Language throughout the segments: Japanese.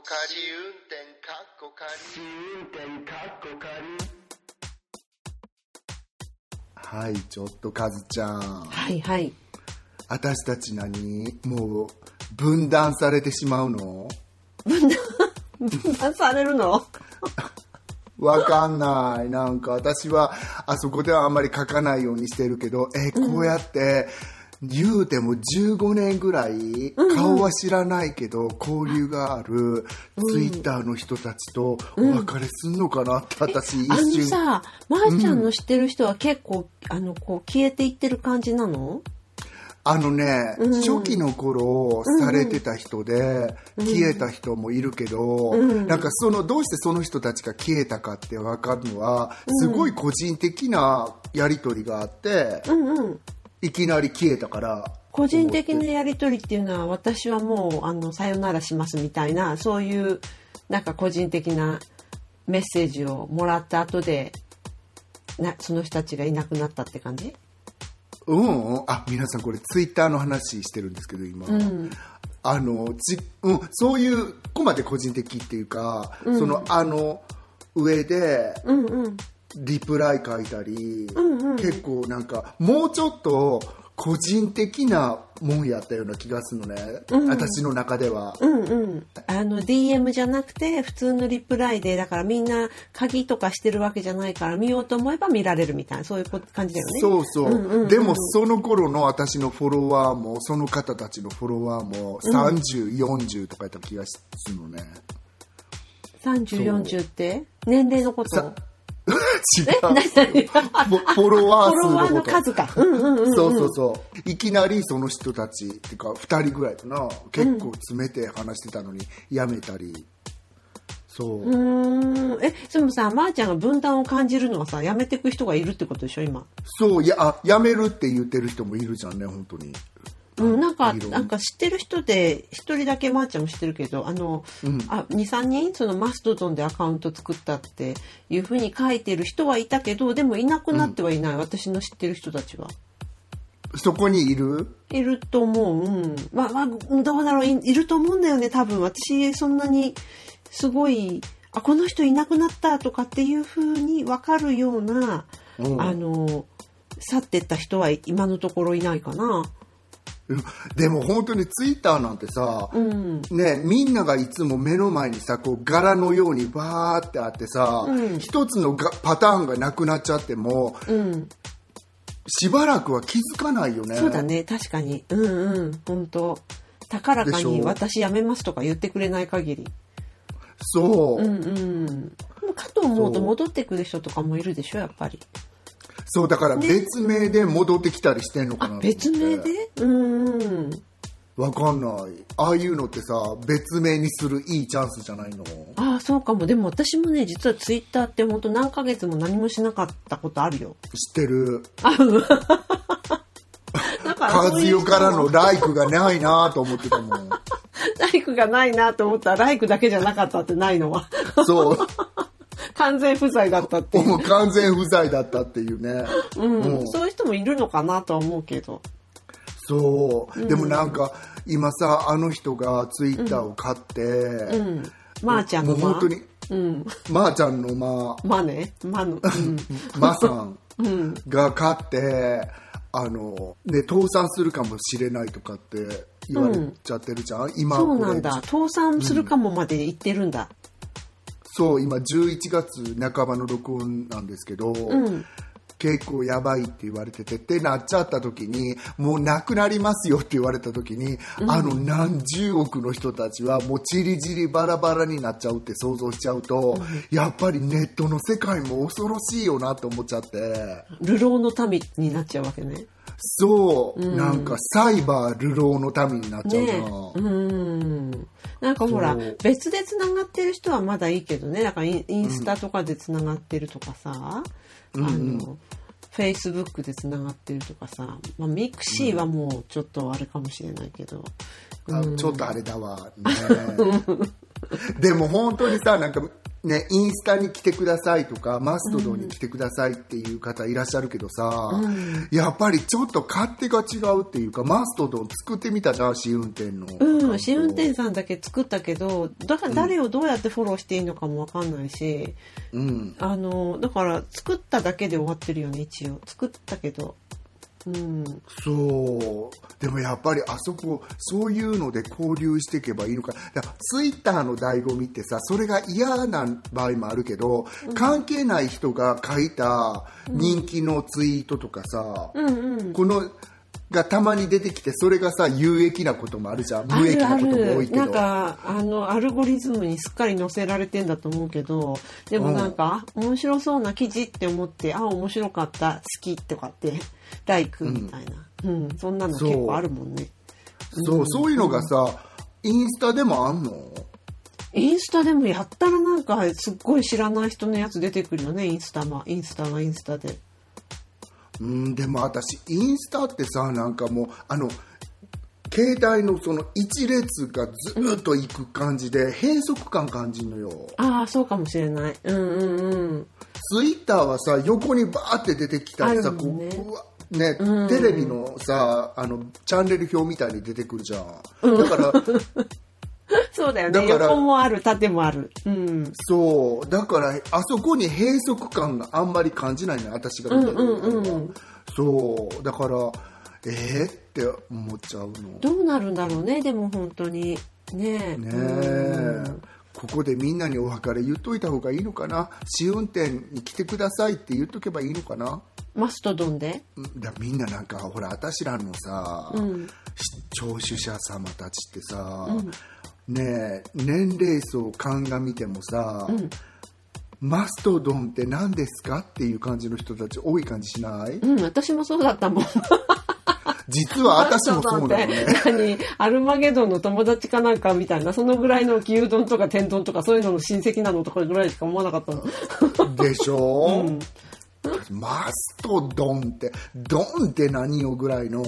こ仮運転かっこ仮運転かっこ仮はいちょっとカズちゃん。はいはい。私たち何もう分断されてしまうの？分断されるの？わかんない。なんか私はあそこではあんまり書かないようにしてるけど、え、こうやって、言うても15年ぐらい、顔は知らないけど、交流がある、ツイッターの人たちとお別れすんのかなって私一あの瞬、さ、まー、ちゃんの知ってる人は結構、あの、こう、消えていってる感じなの？あのね、うん。初期の頃されてた人で、消えた人もいるけど、うん。なんかそのどうしてその人たちが消えたかって分かるのはすごい個人的なやり取りがあって、うんうん。いきなり消えたから。個人的なやり取りっていうのは、私はもう、あの、さよならしますみたいな、そういう、なんか個人的なメッセージをもらった後で、な、その人たちがいなくなったって感じ？うんうん。あ皆さんこれツイッターの話してるんですけど今、うん。あのじ、うん、そういうこまで個人的っていうか、そのあの上でうんうん。リプライ書いたり、うんうん。結構なんかもうちょっと個人的なもんやったような気がするのね、私の中では。うんうん。あの、DM じゃなくて、普通のリプライで、だからみんな鍵とかしてるわけじゃないから、見ようと思えば見られるみたいな、そういうこ感じだよね。そうそう,、んうんうん。でもその頃の私のフォロワーもその方たちのフォロワーも30、40とかやった気がするのね。30、40って？年齢のこと？さ違うフォロワー数のこと数か。うんうんうん。そうそうそういきなりその人たちっていうか2人ぐらいかな結構詰めて話してたのにやめたりそう、うーん。え、でもさ、まー、ちゃんが分断を感じるのはさ、やめていく人がいるってことでしょ、今。そういやあやめるって言ってる人もいるじゃんね本当にうん、なんか、なんか知ってる人で、一人だけまーちゃんも知ってるけど、あの、あ、2、3人、そのマストドンでアカウント作ったっていうふうに書いてる人はいたけど、でもいなくなってはいない、私の知ってる人たちは。そこにいる？いると思う。うん。まあ、まあ、どうだろうい、いると思うんだよね、多分。私、そんなに、すごい、あ、この人いなくなったとかっていうふうに分かるような、うんあの、去ってった人は今のところいないかな。うんでも本当にツイッターなんてさ、うん。ね、みんながいつも目の前にさこう柄のようにバーってあってさ、うん一つのがパターンがなくなっちゃってもうん。しばらくは気づかないよね。そうだね、確かに。うんうん、本当高らかに私辞めますとか言ってくれない限り。そう、うんうん。かと思うと戻ってくる人とかもいるでしょ、やっぱり。そうだから別名で戻ってきたりしてんのかなって。別名で？うん。うん。わかんない。ああいうのってさ別名にするいいチャンスじゃないの？ああ、そうかも。でも私もね、実はツイッターって本当何ヶ月も何もしなかったことあるよ。知ってる。だから和そういう代からのライクがないなと思ってたもん。ライクがないなと思ったら、ライクだけじゃなかったってないのは。そう完全不在だったっていう。もう完全不在だったっていうね、うんもうそういう人もいるのかなとは思うけど。そう、でもなんか今さあの人がツイッターを買って、うん。まー、ちゃんのまもう本当にうん。まー、ちゃんのままあね。まの。うん。まさんうん。が買ってあの、ね、倒産するかもしれないとかって言われちゃってるじゃん、今そうなんだ。倒産するかもまで言ってるんだ。そう今11月半ばの録音なんですけど、うん。結構やばいって言われててってなっちゃった時にもうなくなりますよって言われた時に、あの何十億の人たちはもうちりじりバラバラになっちゃうって想像しちゃうと、やっぱりネットの世界も恐ろしいよなって思っちゃって流浪の民になっちゃうわけね。そう、なんかサイバー流浪の民になっちゃうな、ねうん。なんかほら別でつながってる人はまだいいけどね。だからインスタとかでつながってるとかさ、あの、フェイスブックでつながってるとかさ、まあ、ミクシーはもうちょっとあれかもしれないけど。あちょっとあれだわ、ね、でも本当にさなんかね、インスタに来てくださいとかマストドンに来てくださいっていう方いらっしゃるけどさ、やっぱりちょっと勝手が違うっていうかマストドン作ってみたじゃん試運転の。うん試運転さんだけ作ったけどだから誰をどうやってフォローしていいのかも分かんないし、うん。あのだから作っただけで終わってるよね一応。作ったけどうん。そう。でもやっぱりあそこそういうので交流していけばいいのかだからツイッターの醍醐味ってさそれが嫌な場合もあるけど、関係ない人が書いた人気のツイートとかさ、うんうん。このがたまに出てきてそれがさ有益なこともあるじゃん。無益なことも多いけど。るなんかあのアルゴリズムにすっかり載せられてんだと思うけどでもなんか、あ面白そうな記事って思ってあ面白かった。好きとかって「ライク」みたいな、うん。そんなの結構あるもんね。そう。そういうのがさインスタでもあんの？インスタでもやったらなんかすっごい知らない人のやつ出てくるよね。インスタはインスタはインスタで。うんでも私インスタってさなんかもうあの携帯のその一列がずっと行く感じで閉塞感感じるのよ。ああそうかもしれない。うんうんうん。ツイッターはさ横にバーって出てきたりさこあるもんねううわね、テレビのさあのチャンネル表みたいに出てくるじゃん。だから そうだよね。横もある縦もある。うん。そう。だからあそこに閉塞感があんまり感じないの私が見てる、うんうんうんそう。だからえー、って思っちゃうの。どうなるんだろうねでも本当に。ね。え。ねえここでみんなにお別れ言っといた方がいいのかな？試運転に来てくださいって言っとけばいいのかな？マストドンで？うん。だみんななんかほら私らのさ、うん。聴取者様たちってさ、ねえ年齢層鑑みてもさ、マストドンって何ですかっていう感じの人たち多い感じしない？うん私もそうだったもん。実は私もそうなのね。何アルマゲドンの友達かなんかみたいなそのぐらいの牛丼とか天丼とかそういうのの親戚なのとかぐらいしか思わなかったの。でしょ、マストドンってドンって何よぐらいの、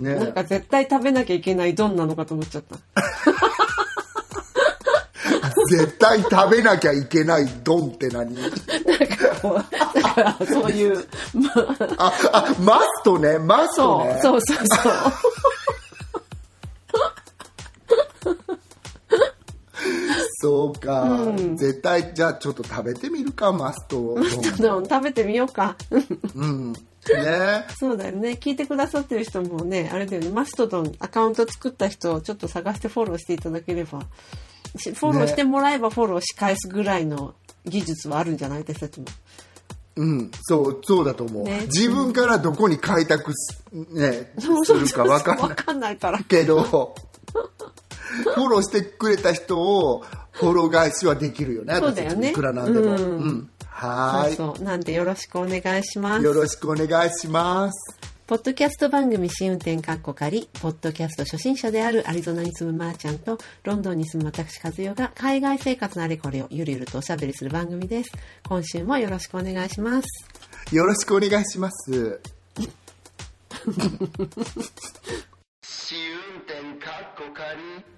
ね。なんか絶対食べなきゃいけない丼なのかと思っちゃった。絶対食べなきゃいけないドンって何？なんかこうだからそういう、まあ、ああマストねマストそうねそうそう そうそうか、絶対じゃあちょっと食べてみるかマストドン丼食べてみようか。うん。ね。そうだよね。聞いてくださってる人もねあれだよね。マストドンアカウント作った人をちょっと探してフォローしていただければ。しフォローしてもらえばフォローし返すぐらいの技術はあるんじゃない？私たちも。うん。そうそうだと思う、ね。自分からどこに開拓す,、ね、そうするか分かんない。わかんないから。けど フォローしてくれた人をフォロー返しはできるよねそうだよね。いくらなんでも、うん。うん。はーい。そうそう。なんでよろしくお願いします。よろしくお願いします。ポッドキャスト番組試運転かっこ仮、ポッドキャスト初心者であるアリゾナに住むまーちゃんと、ロンドンに住む私和代が海外生活のあれこれをゆるゆるとおしゃべりする番組です。今週もよろしくお願いします。よろしくお願いします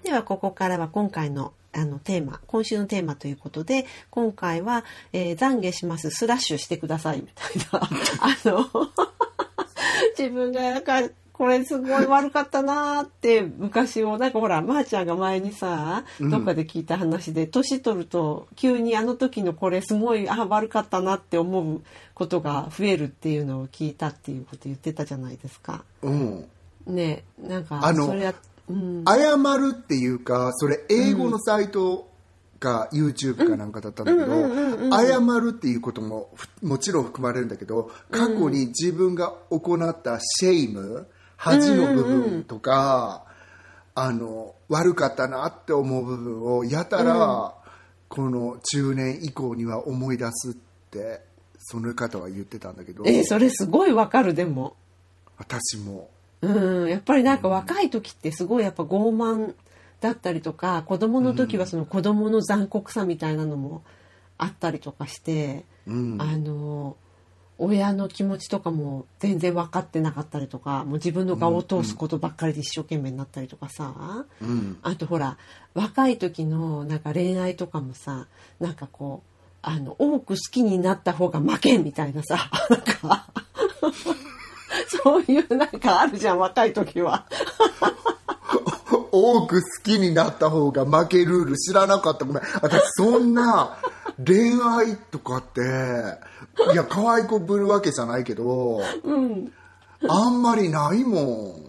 ではここからは今回のあのテーマ今週のテーマということで今回は、えー懺悔しますスラッシュしてくださいみたいな あの 自分がなんかこれすごい悪かったなーって昔をなんかほらまー、ちゃんが前にさどっかで聞いた話で年取ると急にあの時のこれすごいあ悪かったなって思うことが増えるっていうのを聞いたっていうこと言ってたじゃないですか。うんねなんかあのそれやうん。謝るっていうかそれ英語のサイトか YouTube かなんかだったんだけど謝るっていうこともふもちろん含まれるんだけど過去に自分が行ったシェイム恥の部分とかあの悪かったなって思う部分をやたらこの中年以降には思い出すってその方は言ってたんだけど。えーそれすごいわかるでも。私もうん、やっぱりなんか若い時ってすごいやっぱ傲慢だったりとか子供の時はその子供の残酷さみたいなのもあったりとかして、うん。あの親の気持ちとかも全然分かってなかったりとかもう自分の顔を通すことばっかりで一生懸命になったりとかさ、うん。あとほら若い時のなんか恋愛とかもさなんかこうあの多く好きになった方が負けみたいなさ なんか そういうなんかあるじゃん若い時は。多く好きになった方が負けルール知らなかった。ごめん。私そんな恋愛とかっていや可愛い子ぶるわけじゃないけど、あんまりないもん。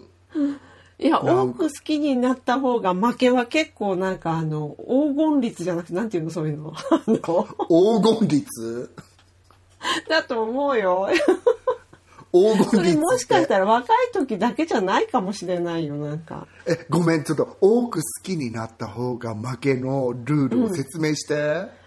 いや多く好きになった方が負けは結構なんかあの黄金率じゃなくてなんていうのそういう の。黄金率？だと思うよ。黄それもしかしたら若い時だけじゃないかもしれないよなんか。えごめんちょっと多く好きになった方が負けのルールを説明して、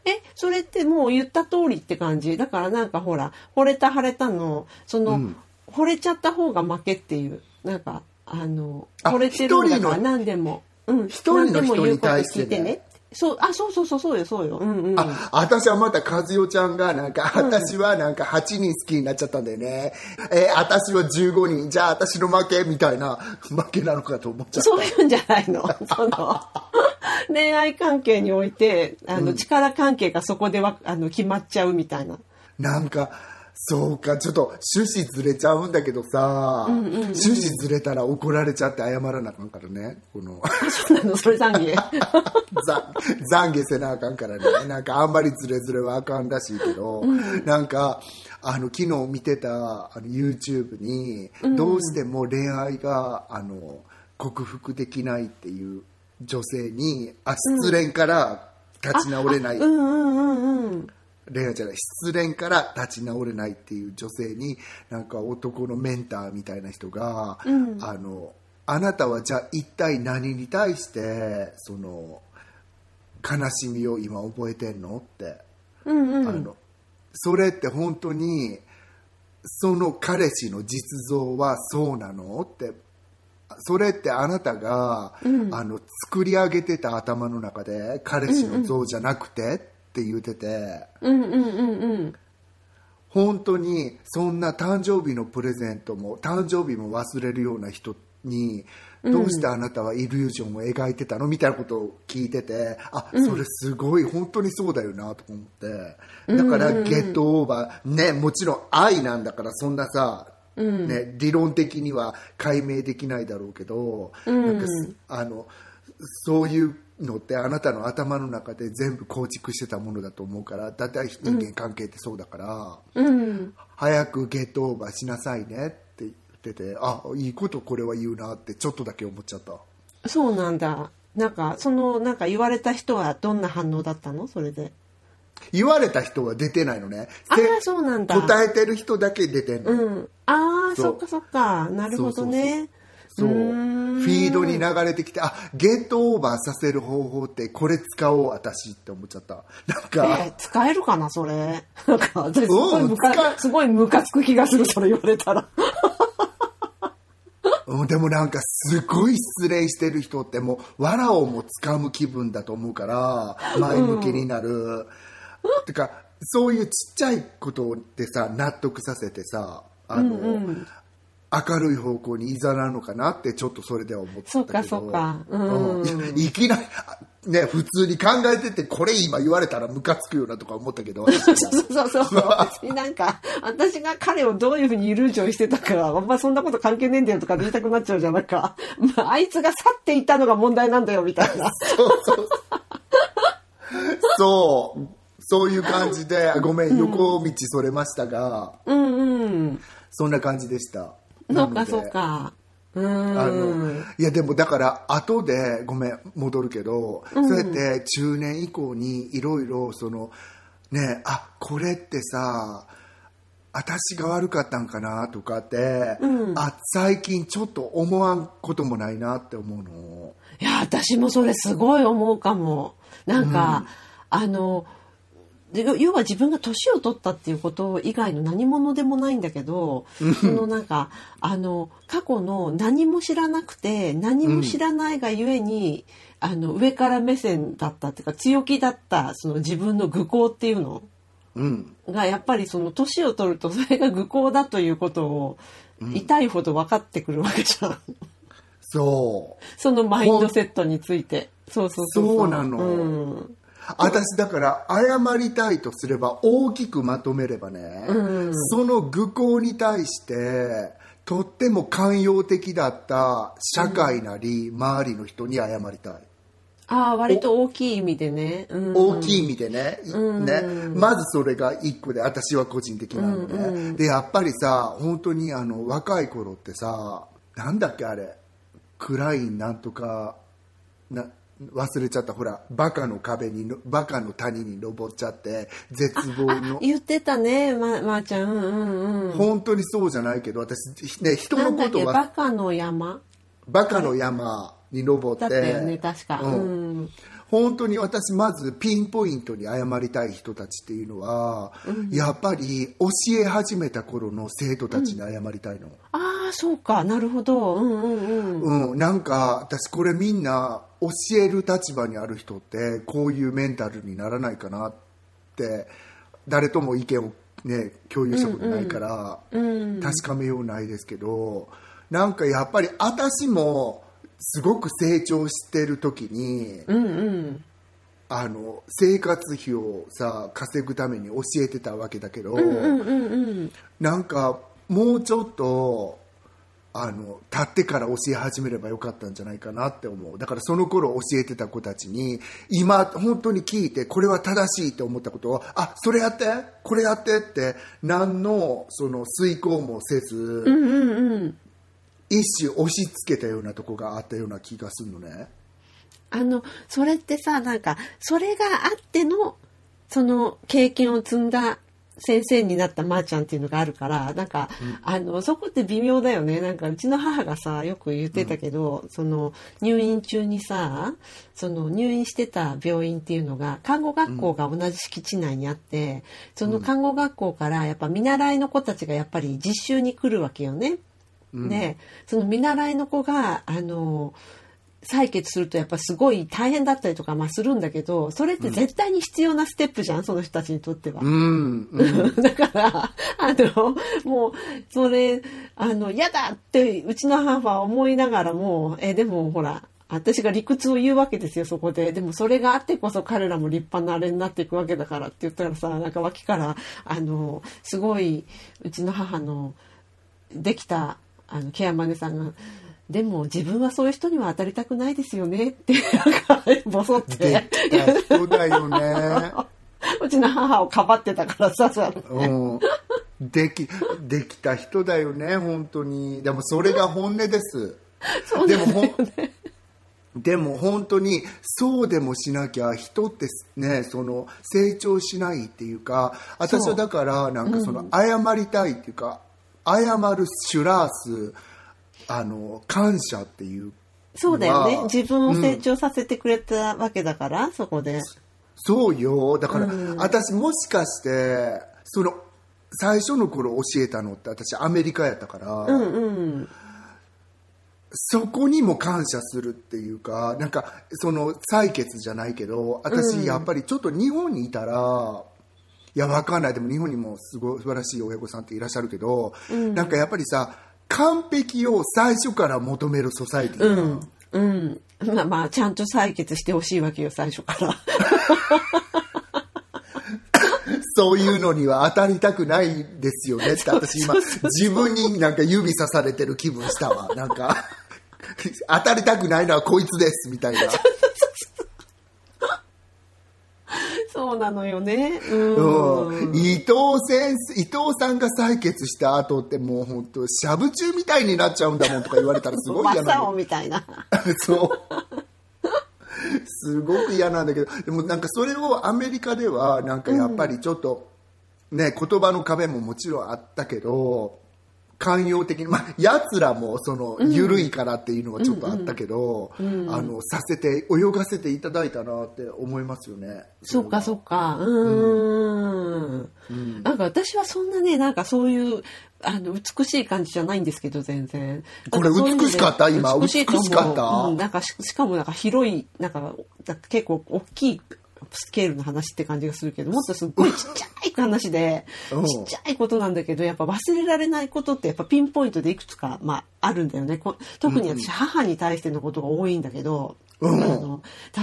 えそれってもう言った通りって感じ？だからなんかほら惚れた腫れたのその、惚れちゃった方が負けっていうなんかあのあ惚れてるんだ何でも、うん、一人の人に対してねそうあそうそうそうそうよそうようんうんあ、私はまた和代ちゃんがなんか、私はなんか8人好きになっちゃったんだよね。えー私は15人、じゃあ私の負けみたいな負けなのかと思っちゃった。そういうんじゃないの。その恋愛関係においてあの、力関係がそこでわあの決まっちゃうみたいな。なんか、そうか、ちょっと趣旨ずれちゃうんだけどさ、趣旨ずれたら怒られちゃって謝らなあかんからね。この、そうなのそれ懺悔。ざ懺悔せなあかんからね。なんかあんまりずれずれはあかんらしいけど、なんか、あの、昨日見てたあの YouTube に、どうしても恋愛が、あの、克服できないっていう女性に、あ、失恋から立ち直れない、うんうんうんうん。恋愛じゃない、失恋から立ち直れないっていう女性に、なんか男のメンターみたいな人が、あの、あなたはじゃあ一体何に対して、その、悲しみを今覚えてんのって、うんうん。あのそれって本当にその彼氏の実像はそうなのって。それってあなたが、あの作り上げてた頭の中で彼氏の像じゃなくてって言ってて、うんうんうんうん。本当にそんな誕生日のプレゼントも誕生日も忘れるような人にどうしてあなたはイリュージョンを描いてたの？みたいなことを聞いててあそれすごい本当にそうだよなと思って。だからゲットオーバー。ねもちろん愛なんだからそんなさね、理論的には解明できないだろうけど、なんかすあのそういうのってあなたの頭の中で全部構築してたものだと思うからだいたい人間関係ってそうだから、うん。早くゲットオーバーしなさいねって言っててあいいことこれは言うなってちょっとだけ思っちゃったそうなんだ。なんかそのなんか言われた人はどんな反応だったの？それで。言われた人は出てないのねあそうなんだ。答えてる人だけ出てんの、うん。ああそっかそっか。なるほどね。そう。フィードに流れてきてあゲットオーバーさせる方法ってこれ使おう私って思っちゃった。なんか、えー使えるかなそれ。なんか私すごいムうん使カすごいムカつく気がするそれ言われたら。うんでもなんかすごい失恋してる人ってもう藁をも掴む気分だと思うから前向きになる、てかそういうちっちゃいことでさ納得させてさあの、明るい方向にいざなうのかなってちょっとそれでは思ってたけど。そっかそっか。うん。うん。いきなりあね普通に考えててこれ今言われたらムカつくよなとか思ったけど。そうそうそうなんか、私が彼をどういうふうにイリュージョンしてたか、あんまそんなこと関係ねえんだよとか言いたくなっちゃうじゃん。なんか、まあ、あいつが去っていったのが問題なんだよ、みたいな。そう。そう。そうそういう感じでごめん。横道それましたが、うんうん。そんな感じでしたそうか、そうか。うあのん。いやでもだから後でごめん戻るけど、そうやって中年以降にいろいろそのねあこれってさ私が悪かったんかなとかって、あ最近ちょっと思わんこともないなって思うのいや、私もそれすごい思うかも。なんか、あの、で要は自分が年を取ったっていうこと以外の何者でもないんだけど、そのなんか、あの、過去の何も知らなくて、何も知らないがゆえに、あの、上から目線だったっていうか、強気だった、その自分の愚行っていうの。うん。がやっぱりその年を取るとそれが愚行だということを痛いほど分かってくるわけじゃん。そう。そのマインドセットについて。そうそうそう。そうなの。うん。私だから謝りたいとすれば大きくまとめればね、その愚行に対してとっても寛容的だった社会なり周りの人に謝りたい、ああ、割と大きい意味でね。うん、大きい意味でね,、ね。まずそれが一個で私は個人的なのね、でやっぱりさ本当にあの若い頃ってさなんだっけあれ。クラインなんとかな忘れちゃったほらバカの壁にのバカの谷に登っちゃって絶望の言ってたね、ま、まー、ちゃん。うんうんうん。本当にそうじゃないけど私ね人のことはバカの山バカの山に登ってだったよね、確か。うんうん。本当に私まずピンポイントに謝りたい人たちっていうのは、やっぱり教え始めた頃の生徒たちに謝りたいの、ああ、そうか、なるほど。うんうんうん。うんなんか私これみんな教える立場にある人ってこういうメンタルにならないかなって誰とも意見をね共有したことないから、うん。確かめようないですけどなんかやっぱり私もすごく成長してる時に。あの生活費をさ稼ぐために教えてたわけだけど。なんかもうちょっとあの立ってから教え始めればよかったんじゃないかなって思うだからその頃教えてた子たちに今本当に聞いてこれは正しいと思ったことをあそれやってこれやってって何のその遂行もせず、うんうんうん。一種押し付けたようなとこがあったような気がするのね。あの、それってさ、なんか、それがあっての、その経験を積んだ先生になったまーちゃんっていうのがあるから、なんか、あの、そこって微妙だよね。なんか、うちの母がさ、よく言ってたけど、その、入院中にさ、その、入院してた病院っていうのが、看護学校が同じ敷地内にあって、その看護学校から、やっぱ見習いの子たちがやっぱり実習に来るわけよね。で、その見習いの子が、あの、採血するとやっぱすごい大変だったりとかまあするんだけどそれって絶対に必要なステップじゃん、その人たちにとっては。うん、うんだから、あの、もう、それ、あの、嫌だって、うちの母は思いながらも、え、でもほら、私が理屈を言うわけですよ、そこで。でもそれがあってこそ彼らも立派なあれになっていくわけだからって言ったらさ、なんか脇から、あの、すごい、うちの母の、できた、あの、ケアマネさんが、でも自分はそういう人には当たりたくないですよねって、なんか、ボソって。で。きた人だよね。うちの母をかばってたからさ、さうん、できできた人だよね本当に。でもそれが本音です。でもほんでも本当にそうでもしなきゃ人ってねその成長しないっていうか私はだからなんかその謝りたいっていうか、謝るシュラースあの感謝っていうそうだよねまあ。自分を成長させてくれたわけだから、そこで。そうよだから、私もしかしてその最初の頃教えたのって私アメリカやったから、うんうん。そこにも感謝するっていうかなんかその採血じゃないけど私やっぱりちょっと日本にいたら、いやわかんないでも日本にもすごい素晴らしい親御さんっていらっしゃるけど、なんかやっぱりさ完璧を最初から求めるソサイティーが、うん。まあまあ、ちゃんと採血してほしいわけよ、最初から。そういうのには当たりたくないですよねって私今 自分になんか指さされてる気分したわなんか 当たりたくないのはこいつですみたいな。そうなのよね。うん。うん伊藤先生伊藤さんが採血した後ってもう本当しゃぶ中みたいになっちゃうんだもんとか言われたらすごい嫌なのオみたいな。そうすごく嫌なんだけどでもなんかそれをアメリカではなんかやっぱりちょっと、ね言葉の壁ももちろんあったけど寛容的にまあやつらもその緩いからっていうのはちょっとあったけど、あのさせて泳がせていただいたなって思いますよね。そっかそっか。うーん。なんか私はそんなね、なんかそういう、あの、美しい感じじゃないんですけど、全然。これ美しかった？今美しかった？うん、なんかし、しかもなんか広い、なんか、なんか結構大きいスケールの話って感じがするけどもっとすっごいちっちゃい話でうん。ちっちゃいことなんだけどやっぱ忘れられないことってやっぱピンポイントでいくつか、まあ、あるんだよね。こ特に私母に対してのことが多いんだけど、うん。あの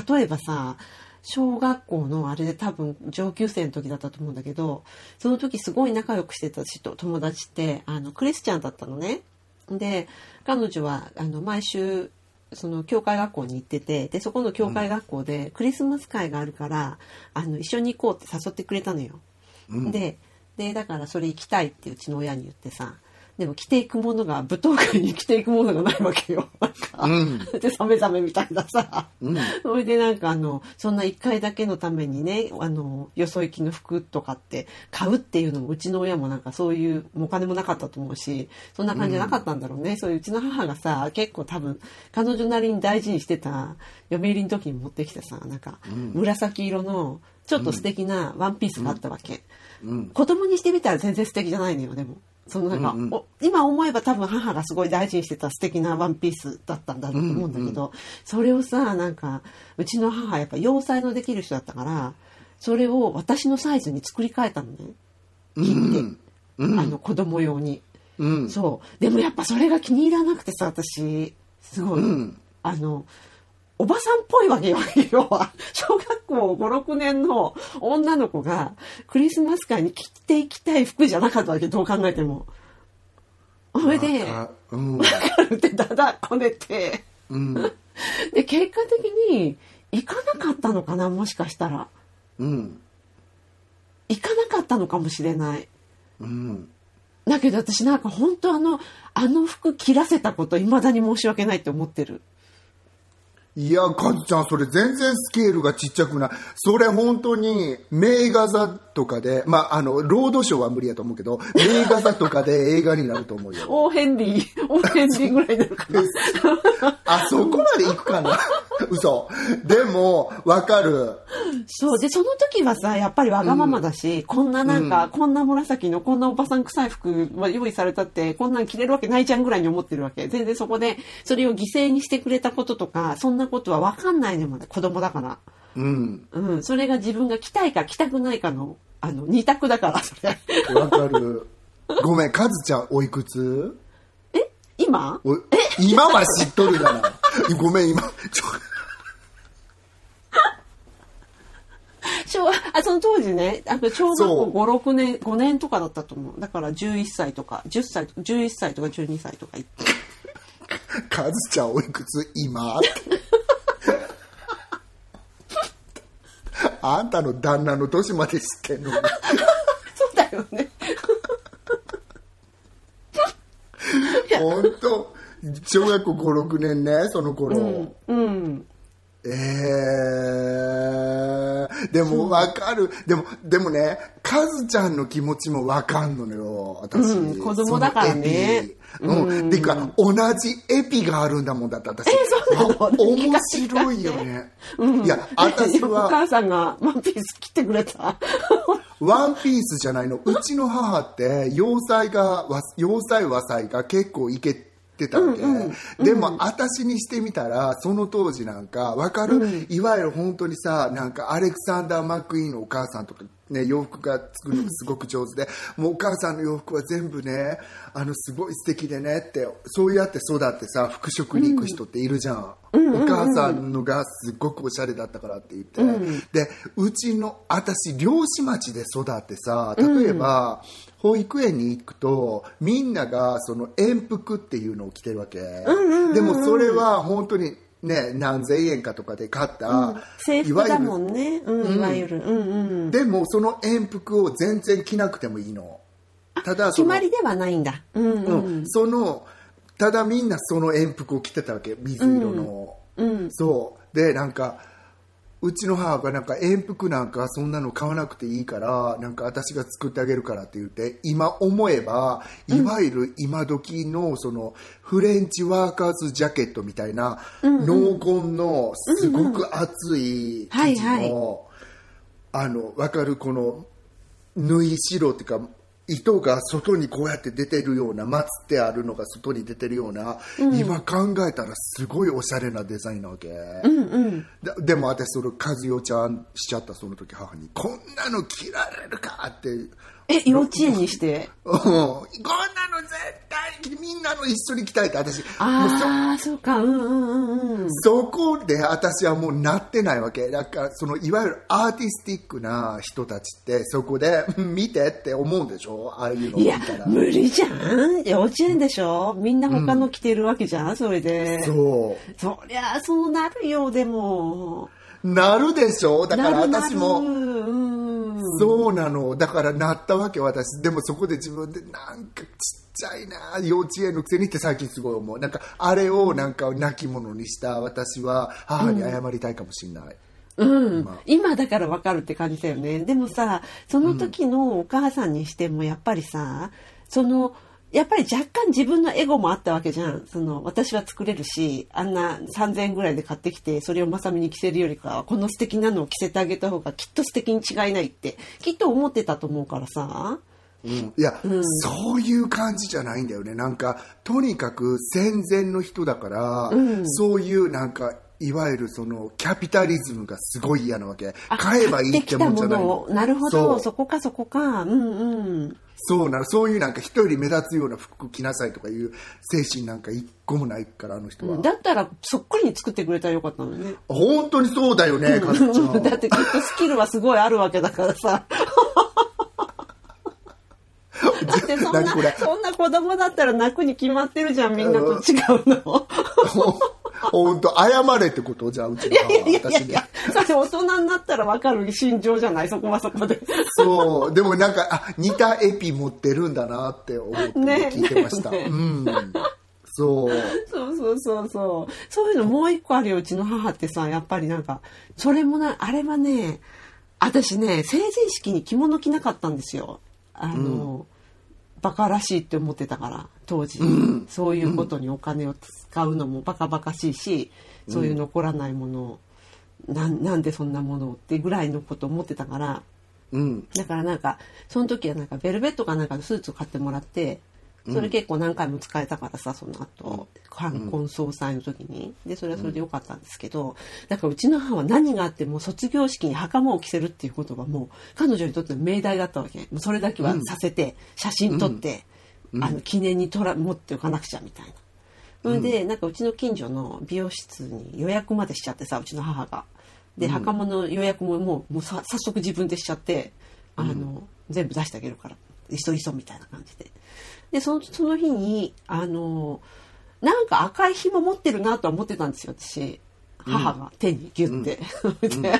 例えばさ小学校のあれで多分上級生の時だったと思うんだけどその時すごい仲良くしてた人友達ってあのクリスチャンだったのね。で彼女はあの毎週その教会学校に行っててでそこの教会学校でクリスマス会があるから、あの一緒に行こうって誘ってくれたのよ。うんででだからそれ行きたいってうちの親に言ってさでも着ていくものが舞踏会に着ていくものがないわけよ。なんか、うん。でサメザメみたいなさ。うん。それでなんかあのそんな一回だけのためにねあのよそ行きの服とかって買うっていうのもうちの親もなんかそういうお金もなかったと思うしそんな感じじゃなかったんだろうね、そういううちの母がさ結構多分彼女なりに大事にしてた嫁入りの時に持ってきてさなんか紫色のちょっと素敵なワンピースがあったわけ、うん。子供にしてみたら全然素敵じゃないのよでもそのなんか、うんうん。お今思えば多分母がすごい大事にしてた素敵なワンピースだったんだと思うんだけど、それをさなんかうちの母やっぱ洋裁のできる人だったからそれを私のサイズに作り変えたのね、うん。うん。あの子供用に。うん。そう。でもやっぱそれが気に入らなくてさ私。すごい、うん。あのおばさんっぽいわけよ。要 は小学校56年の女の子がクリスマス会に着ていきたい服じゃなかったわけどう考えても。それであうん。でだだこねて。うん。で結果的に行かなかったのかなもしかしたら。うん。行かなかったのかもしれない。うん。だけど私なんか本当あのあの服着らせたこと未だに申し訳ないって思ってる。いや、カズちゃん、それ全然スケールがちっちゃくない。それ本当に、名画座とかで、まあ、あの、ロードショーは無理やと思うけど、名画座とかで映画になると思うよ。オーヘンリー、オーヘンリーぐらいになるかな。あ、そこまで行くかな？嘘。でも、わかる。そう。で、その時はさ、やっぱりわがままだし、こんななんか、こんな紫の、こんなおばさん臭い服は用意されたって、こんなん着れるわけないじゃんぐらいに思ってるわけ。全然そこで、それを犠牲にしてくれたこととか、そんなことはわかんないのもね、子供だから。うん。うん。それが自分が着たいか着たくないかの、あの、二択だから、それ。わかる。ごめん、カズちゃん、おいくつ？え？今？お今は知っとるがな。ごめん、今、ちょ、小あその当時ねあの小学そう校56年5年とかだったと思うだから11歳とか10歳とか11歳とか12歳とか言ってカズちゃん、おいくつ？今？あんたの旦那の年まで知ってんの？に。そうだよね。本当。小学校56年ねその頃、うんえー、でも分かる。でもでもねカズちゃんの気持ちも分かんのよ私、うん子供だからね。そのエピ。うん、っていうか同じエピがあるんだもんだって私。えそうなの？面白いよね、いや私おは母さんがワンピース着てくれた。ワンピースじゃないの。うちの母って、洋裁が、わ洋裁和裁が結構いけてたわけ。でも、私にしてみたら、その当時なんか、わかる、いわゆる本当にさ、なんか、アレクサンダー・マック・イーンのお母さんとか、ね、洋服が作るのがすごく上手で、もうお母さんの洋服は全部ね、あの、すごい素敵でねって、そうやって育ってさ、服飾に行く人っているじゃん。お母さんのがすごくおしゃれだったからって言って、でうちの私漁師町で育ってさ例えば、保育園に行くとみんながその遠服っていうのを着てるわけ、でもそれは本当にね何千円かとかで買った、制服だもいわんねうんいわゆる。うんうん。ゆるでもその遠服を全然着なくてもいいの。ただ決まりではないんだ。うんうん。うん。そのただみんなその遠服を着てたわけ。水色の、うん。そう。でなんかうちの母がなんか遠服なんかそんなの買わなくていいからなんか私が作ってあげるからって言って今思えばいわゆる今時のそのフレンチワーカーズジャケットみたいな濃紺のすごく厚い生地はいのあの分かるこの縫い代っていうか糸が外にこうやって出てるような祀ってあるのが外に出てるような、今考えたらすごいおしゃれなデザインなわけ、うんうん。ででも私それ和代ちゃんしちゃったその時母に「こんなの着られるか!」ってえ 幼稚園にして？うん。こんなの絶対みんなの一緒に着たいって私。ああそうか。うんうんうんうん。そこで私はもうなってないわけ。だからそのいわゆるアーティスティックな人たちってそこでうん見てって思うんでしょ？ああいうのをいや無理じゃん。幼稚園でしょ？みんな他の着てるわけじゃん、それで。そそりゃそうなるよでも。うなるでしょ？だからなるなる。私もうんそうなの。だからなったわけ私。でもそこで自分でなんかちっちゃいな幼稚園のくせにって最近すごい思う。なんかあれをなんか亡き者にした私は母に謝りたいかもしれない、うん。まあ。今だからわかるって感じだよね。でもさその時のお母さんにしてもやっぱりさそのやっぱり若干自分のエゴもあったわけじゃん。その私は作れるしあんな3000円ぐらいで買ってきてそれをまさみに着せるよりかはこの素敵なのを着せてあげた方がきっと素敵に違いないってきっと思ってたと思うからさ。うん。いや、そういう感じじゃないんだよね。なんかとにかく戦前の人だから、そういうなんかいわゆるそのキャピタリズムがすごい嫌なわけ。買えばいいってもんじゃない。買ってきたものをなるほど。そこかそこか。うんうんそうなのそういうなんか人より目立つような服着なさいとかいう精神なんか一個もないからあの人は、だったらそっくりに作ってくれたらよかったのにね。本当にそうだよねかずちゃん。だってきっとスキルはすごいあるわけだからさ。だってそんなそんな子供だったら泣くに決まってるじゃんみんなと違うの。本当謝れってこと？じゃあうちの母は私にそれ大人になったら分かる心情じゃない？そこはそこで。そう。でもなんかあ似たエピ持ってるんだなって思ってね聞いてました、ね うん。そう。そうそうそうそう。そういうのもう一個あるようちの母ってさやっぱりなんかそれもなあれはね私ね成人式に着物着なかったんですよ。あの、バカらしいって思ってたから当時、そういうことにお金を使うのもバカバカしいしそういう残らないものを、なんなんでそんなものをってぐらいのこと思ってたから。うん。だからなんかその時はなんかベルベットかなんかのスーツを買ってもらってそれ結構何回も使えたからさその後。冠婚葬祭の時に。でそれはそれでよかったんですけどだからうちの母は何があっても卒業式に袴を着せるっていうことがもう彼女にとっての命題だったわけ。もうそれだけはさせて写真撮ってあの記念にとら持っておかなくちゃみたいな。それでなんかうちの近所の美容室に予約までしちゃってさうちの母が。で袴の予約ももうもうさ早速自分でしちゃってあの、全部出してあげるから急いそみたいな感じで。でそのその日にあのなんか赤い紐持ってるなとは思ってたんですよ私。母が手にギュッて、でな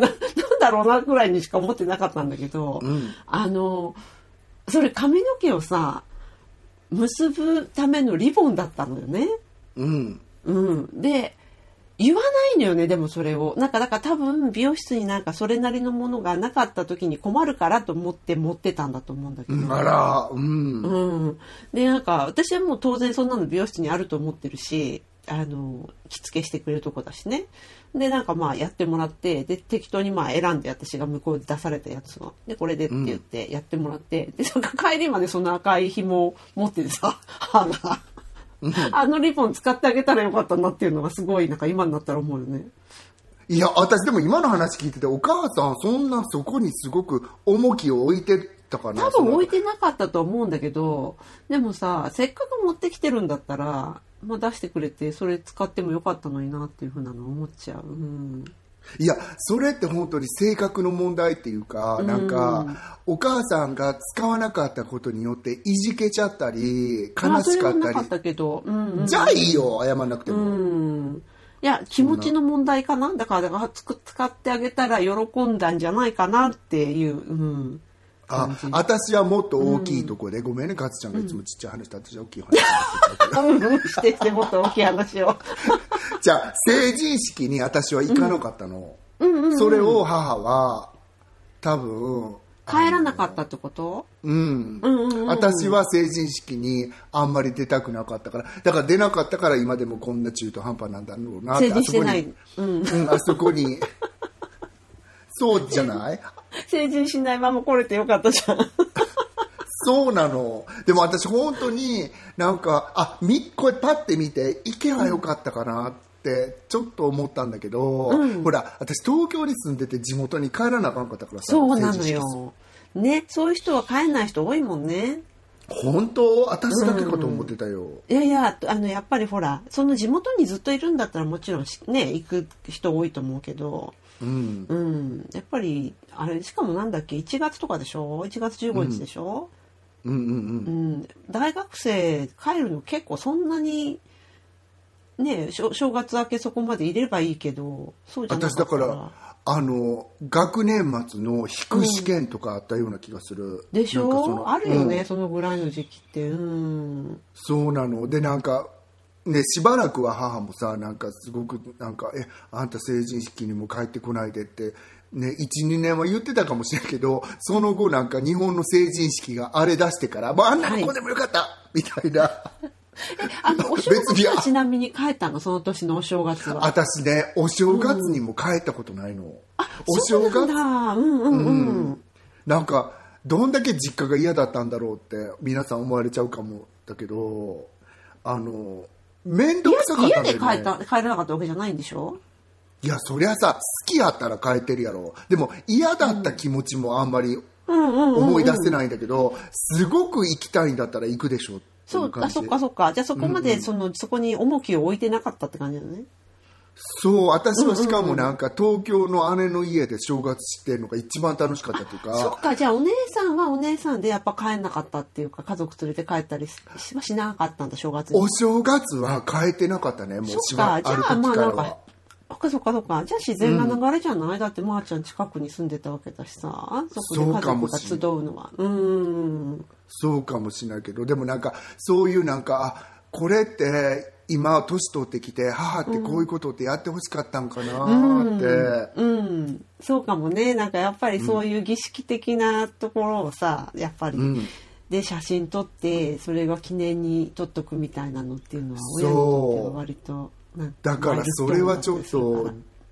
なんだろうなぐらいにしか思ってなかったんだけど、あのそれ髪の毛をさ結ぶためのリボンだったのよね。うん。うん、で言わないのよねでもそれを。なんかだから多分美容室になんかそれなりのものがなかった時に困るからと思って持ってたんだと思うんだけど、あらうん。うん、でなんか私はもう当然そんなの美容室にあると思ってるしあの着付けしてくれるとこだしね。でなんかまあやってもらってで適当にまあ選んで私が向こうで出されたやつを。でこれでって言ってやってもらって、でその帰りまでその赤い紐を持っててさ 母が。あのリボン使ってあげたらよかったなっていうのがすごいなんか今になったら思うよね。いや私でも今の話聞いててお母さんそんなそこにすごく重きを置いてたかな多分置いててなかったと思うんだけどでもさせっかく持ってきてるんだったら、まあ、出してくれてそれ使ってもよかったのになっていうふうなの思っちゃう。うんいやそれって本当に性格の問題っていうかなんかお母さんが使わなかったことによっていじけちゃったり悲しかったり。けど、うんうん。じゃあいいよ謝らなくても、うん。いや気持ちの問題かな。だからだからつく使ってあげたら喜んだんじゃないかなっていう、うん、あ私はもっと大きいとこで、ごめんね勝ちゃんがいつもちっちゃい話で私は大きい話。うん。してしてもっと大きい話を。じゃあ成人式に私は行かなかったの、それを母は多分帰らなかったってことうん、うん。うん。うん。私は成人式にあん。まり出たくなかったからだから出なかったから今でもこん。な中途半端なん。だろうなって成人してないあそこに、うん、あそこにそうじゃない？成人しないまま来れてよかったじゃん。そうなの。でも私本当になんか、あ、み、これパッて見て、行けばよかったかなって、ちょっと思ったんだけど、ほら、私東京に住んでて地元に帰らなあかんかったからさ。そうなのよ。ね、そういう人は帰んない人多いもんね。本当？私だけかと思ってたよ。いやいや、あの、やっぱりほら、その地元にずっといるんだったらもちろんしね、行く人多いと思うけど、うん。うん、やっぱり、あれ、しかもなんだっけ、1月とかでしょ ?1 月15日でしょ、うんうんうんうん、大学生帰るの結構そんなに、ね正正月明けそこまでいればいいけど、そうじゃな私だから。らあの学年末の引く試験とかあったような気がする、でしなんかそのょあるよね、うんそのぐらいの時期って。うん。そうなのでなんかねしばらくは母もさなんかすごくなんか「えあんた成人式にも帰ってこないで」ってね、12年は言ってたかもしれんけどその後なんか日本の成人式が荒れ出してから「もうあんなの子でもよかった」みたいな。あの、お正別に月はちなみに帰ったの？その年のお正月は。私ねお正月にも帰ったことないの、お正月？そうなんだ。うんうん。うん。なんかどんだけ実家が嫌だったんだろうって皆さん思われちゃうかもだけどあの面倒くさかった家でんだよね帰った、帰らなかったわけじゃないんでしょ？いやそりゃさ好きやったら帰ってるやろでも嫌だった気持ちもあんまりうんうんうん。思い出せないんだけど、すごく行きたいんだったら行くでしょそうう、あ、感じでそっかそっか。じゃあそこまで、その、そこに重きを置いてなかったって感じだね。そう私はしかもなんか東京の姉の家で正月してるのが一番楽しかったというかそっか、じゃあお姉さんはお姉さんでやっぱ帰んなかったっていうか、家族連れて帰ったりしししなかったんだ、正月に。お正月は帰ってなかったねもうそしばっか、じゃあまあなんかそっかそっかそっか。じゃあ自然な流れじゃない、だってまーちゃん近くに住んでたわけだしさ、そこで家族が集うのは。うんうんうん。そうかもしれないけどでもなんかそういうなんかあこれって今年取ってきて母ってこういうことってやってほしかったんかなって、うん、そうかもね。なんかやっぱりそういう儀式的なところをさ、やっぱり、んで写真撮って、それが記念に撮っとくみたいなのっていうのは親にとっては割と、だからそれはちょっと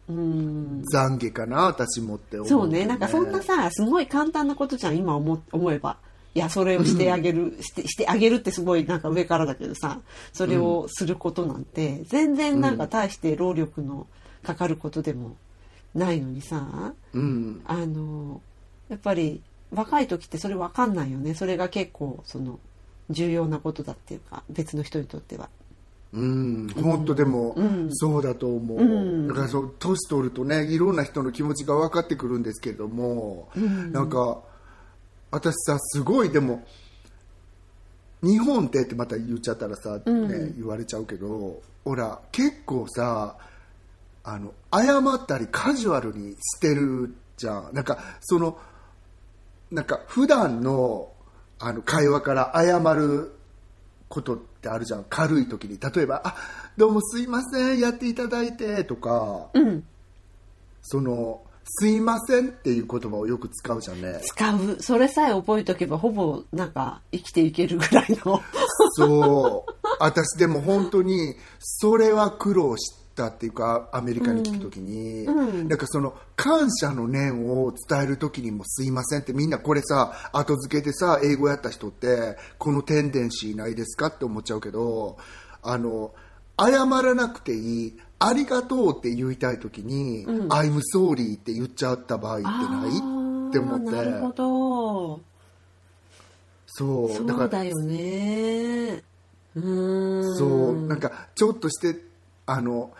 うん。懺悔かな私もって思うけど、そうね。なんかそんなさ、すごい簡単なことじゃん、今思思えば。いや、それをしてあげる、して、してあげるってすごいなんか上からだけどさ、それをすることなんて、全然なんか大して労力のかかることでもないのにさ、うん。あの、やっぱり若い時ってそれ分かんないよね。それが結構、その、重要なことだっていうか、別の人にとっては。うん。本当でも、ん。そうだと思う、ん。だからそう年取るとねいろんな人の気持ちが分かってくるんですけれども、なんか私さすごいでも日本ってってまた言っちゃったらさ、ね言われちゃうけどほら結構さあの謝ったりカジュアルにしてるじゃん。なんかそのなんか普段のあの会話から謝ることってあるじゃん。軽い時に。例えば「あどうもすいませんやっていただいて」とか、うん。その「すいません」っていう言葉をよく使うじゃんね使う。それさえ覚えとけば、ほぼなんか生きていけるぐらいの。そう私でも本当にそれは苦労したっていうかアメリカに来た時に、なんかその感謝の念を伝える時にも「すいません」ってみんなこれさ後付けでさ英語やった人ってこのテンデンシーないですかって思っちゃうけどあの謝らなくていいありがとうって言いたい時に「I'm sorry」って言っちゃった場合ってない？って思ってなるほど。そうそだからうだよね。うーん。そうなんかちょっとしてあの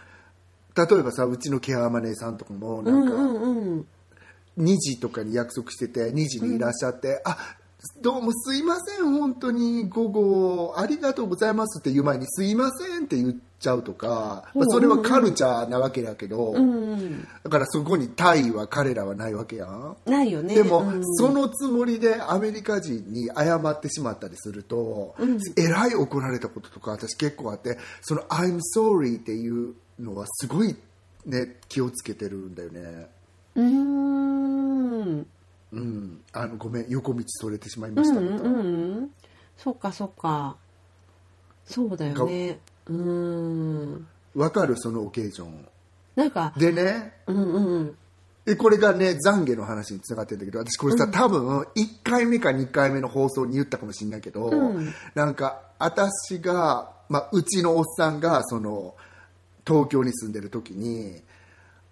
例えばさうちのケアマネーさんとかもなんかうんうん。2時とかに約束してて2時にいらっしゃって、あどうもすいません本当に午後ありがとうございますって言う前にすいませんって言っちゃうとか、まあ、それはカルチャーなわけだけど、うんうん。だからそこにタイは彼らはないわけやん。ないよね。でも、うんそのつもりでアメリカ人に謝ってしまったりすると、えらい怒られたこととか私結構あってその「I'm sorry」っていうのはすごい、ね、気をつけてるんだよね。うーん。うん、あのごめん横道それてしまいましたうんうん。そっかそっか。そうだよね。うーん。わかる？そのオケージョン。なんか、でねうんうん。でこれがね懺悔の話につながってるんだけど私これさ、多分1回目か2回目の放送に言ったかもしれないけど、うん。なんか私が、まあ、うちのおっさんがその東京に住んでる時に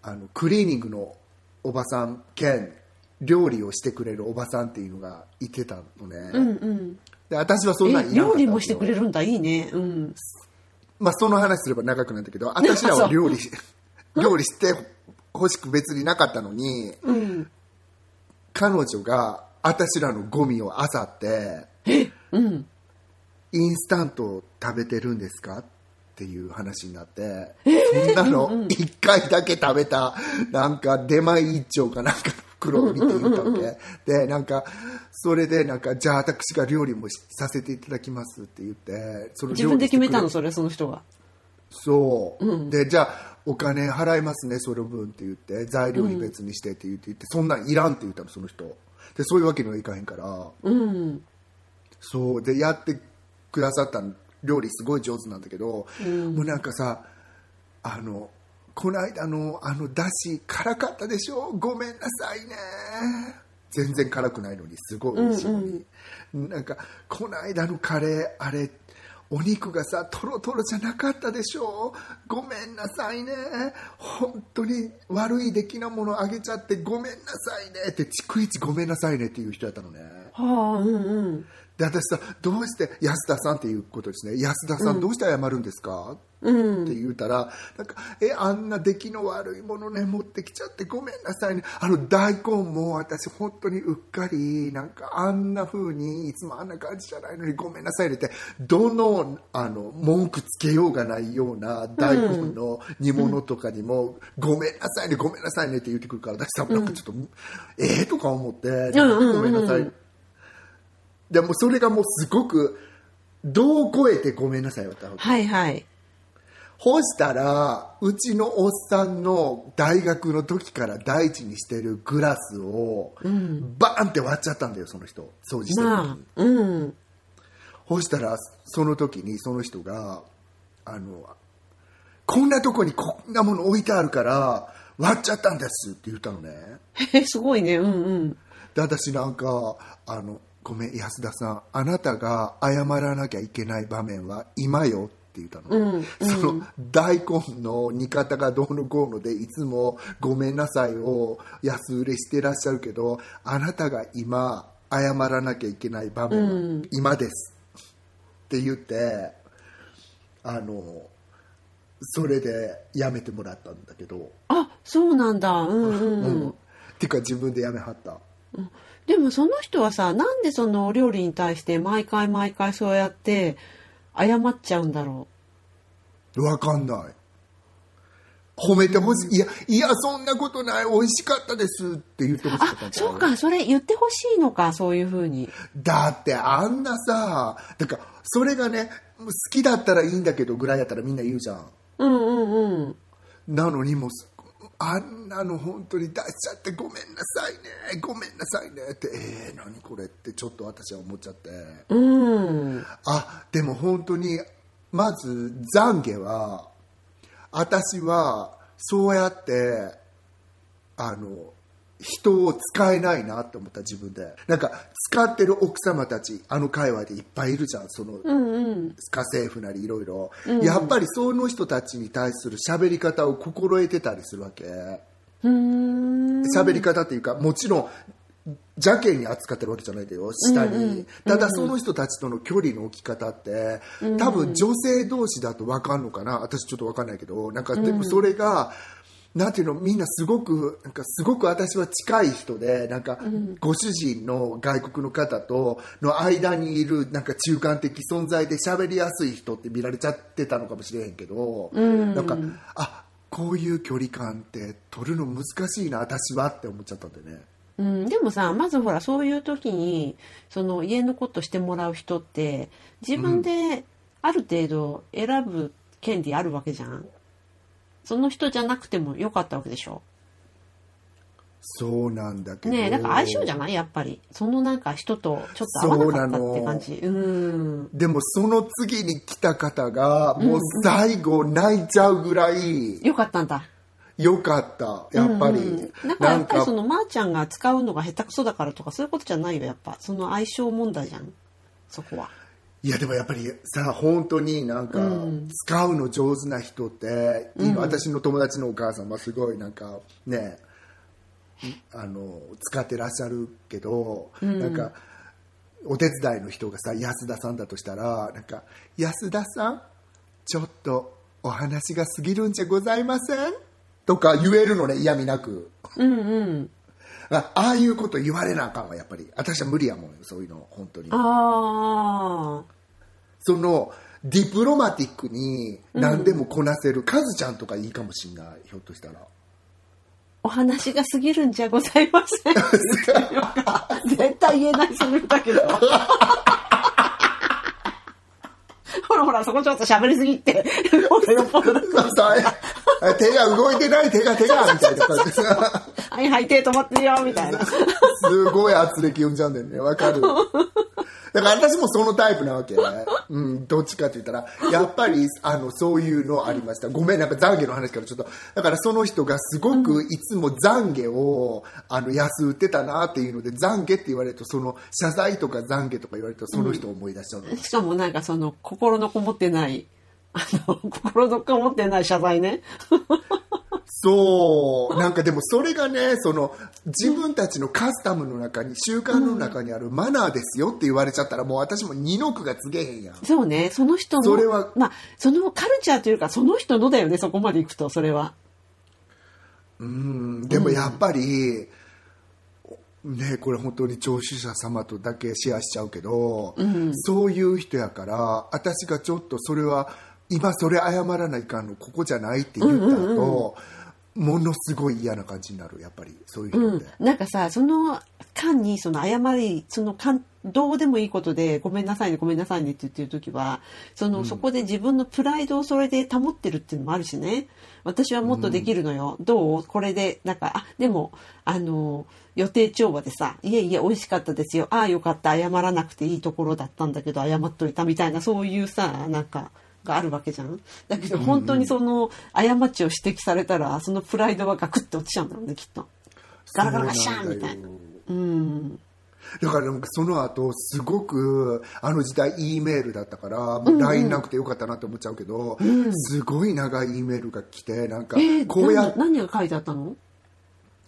あのクリーニングのおばさん兼料理をしてくれるおばさんっていうのがいてたのね、うんうん。で私はそんなんえいなかった料理もしてくれるんだ。いいね。うんまあ、その話すれば長くなるんだけど私らは料理 料理してほしく別になかったのにうん彼女が私らのゴミを漁ってうん。インスタントを食べてるんですかっていう話になって、そんなの1回だけ食べたなんか出前一丁かなんかの袋を見て言ったわけ、でなんかそれでなんかじゃあ私が料理もさせていただきますって言ってその自分で決めたの？それその人が。そう、でじゃあお金払いますねその分って言って。材料費別にしてって言って言って、そんなんいらんって言ったのその人。でそういうわけにはいかへんから。うん。そう。でやってくださった料理すごい上手なんだけど、もうなんかさあのこの間のあのだし辛かったでしょ？ごめんなさいね。全然辛くないのにすごい美味しいのに、なんかこの間のカレーあれお肉がさトロトロじゃなかったでしょ？ごめんなさいね。本当に悪い出来なものあげちゃってごめんなさいね。って逐一ごめんなさいねっていう人やったのね。はあうんうんで私さどうして安田さんっていうことですね。安田さんどうして謝るんですか、うん。って言うたらなんかえあんな出来の悪いものね持ってきちゃってごめんなさいね。あの大根も私本当にうっかりなんかあんな風にいつもあんな感じじゃないのにごめんなさいねってどのあの文句つけようがないような大根の煮物とかにも、ごめんなさいねごめんなさいねって言ってくるから私さなんかちょっと、ええとか思って、ごめんなさいでもそれがもうすごくどう超えてごめんなさいだったわけはいはい。ほしたらうちのおっさんの大学の時から大事にしてるグラスをバーンって割っちゃったんだよその人。掃除してる時に、まあうん。ほしたらその時にその人があのこんなとこにこんなもの置いてあるから割っちゃったんですって言ったのね。すごいね。うんうん。で私なんかあのごめん安田さん。あなたが謝らなきゃいけない場面は今よって言ったの、うんうん。その大根の煮方がどうのこうのでいつも「ごめんなさい」を安売れしてらっしゃるけどあなたが今謝らなきゃいけない場面は今ですって言ってあのそれでやめてもらったんだけど、あそうなんだ。うんうん、ううん。ん、っていうか自分でやめはったでもその人はさなんでそのお料理に対して毎回毎回そうやって謝っちゃうんだろわかんない。褒めてほしい。いやいやそんなことない。美味しかったです。って言ってほしかったあそうか。それ言ってほしいのかそういうふうに。だってあんなさだからそれがね好きだったらいいんだけどぐらいやったらみんな言うじゃん。うんうんうん。なのにもうすあんなの本当に出しちゃってごめんなさいねごめんなさいねってえー、何これってちょっと私は思っちゃって。うん。あでも本当にまず懺悔は私はそうやってあの人を使えないなって思った自分で。なんか使ってる奥様たちあの界隈でいっぱいいるじゃんそのうんうん。家政婦なりいろいろ。やっぱりその人たちに対する喋り方を心得てたりするわけ。喋り方っていうかもちろん邪険に扱ってるわけじゃないんだよ。下に、ただその人たちとの距離の置き方って多分女性同士だと分かんのかな。私ちょっと分かんないけど。なんかでもそれが、なんていうのみんなすごくなんかすごく私は近い人でなんかご主人の外国の方との間にいるなんか中間的存在で喋りやすい人って見られちゃってたのかもしれへんけど、なんかあこういう距離感って取るの難しいな私はって思っちゃったんでね。うん、でもさまずほらそういう時にその家のことしてもらう人って自分である程度選ぶ権利あるわけじゃん、その人じゃなくてもよかったわけでしょ？そうなんだけど。ねえなんか相性じゃない？やっぱり。そのなんか人とちょっと合わなかったって感じ。うん。でもその次に来た方がもう最後泣いちゃうぐらい。よかったんだ。よかった。やっぱり、うん。だからやっぱりそのまーちゃんが使うのが下手くそだからとかそういうことじゃないよやっぱ。その相性問題じゃん。そこはいやでもやっぱりさ本当になんか使うの上手な人って、今私の友達のお母さんはすごいなんかねあの使ってらっしゃるけど、なんかお手伝いの人がさ安田さんだとしたらなんか「安田さんちょっとお話が過ぎるんじゃございません?」とか言えるのね嫌味なく。うんうん。あああいうこと言われなあかんわやっぱり。私は無理やもんそういうの本当に。ああそのディプロマティックに何でもこなせる、カズちゃんとかいいかもしんないひょっとしたら。お話が過ぎるんじゃございません。絶対言えないそれだけど。ほらほらそこちょっと喋りすぎって 手が動いてない手が手がみたいな感じ。で さはいはい手止まってるよみたいな。すごい圧力読んじゃうんだよね。わかるだから私もそのタイプなわけ、うん、どっちかって言ったら。やっぱりあのそういうのありました。ごめんなんか懺悔の話からちょっと。だからその人がすごくいつも懺悔をあの安売ってたなっていうので懺悔って言われるとその謝罪とか懺悔とか言われるとその人を思い出しちゃうの、しかもなんかその心のこもってないあの心のこもってない謝罪ねそう。なんかでもそれがねその自分たちのカスタムの中に習慣の中にあるマナーですよって言われちゃったらもう私も二の句が告げへんやん。そうね。その人のそれはまあそのカルチャーというかその人のだよねそこまでいくとそれは。うん。でもやっぱり、ねこれ本当に聴取者様とだけシェアしちゃうけど、そういう人やから私がちょっとそれは今それ謝らないかんのここじゃないって言った後、ものすごい嫌な感じになるやっぱりそういう人って。なんかさその間にその謝りその間どうでもいいことでごめんなさいねごめんなさいねって言ってる時はその、そこで自分のプライドをそれで保ってるっていうのもあるしね。私はもっとできるのよ、どう？これでなんかあでもあの予定調和でさ「いえいえ美味しかったですよ。ああよかった。謝らなくていいところだったんだけど謝っといた」みたいなそういうさなんか。があるわけじゃん。だけど本当にその過ちを指摘されたらそのプライドはガクッと落ちちゃうんだろうねきっと。ガラガラガシャンみたいな。うん。だからその後すごくあの時代 E メールだったから LINE なくてよかったなって思っちゃうけど、すごい長い E メールが来てなんかえー、こうやっ何何が書いてあったの？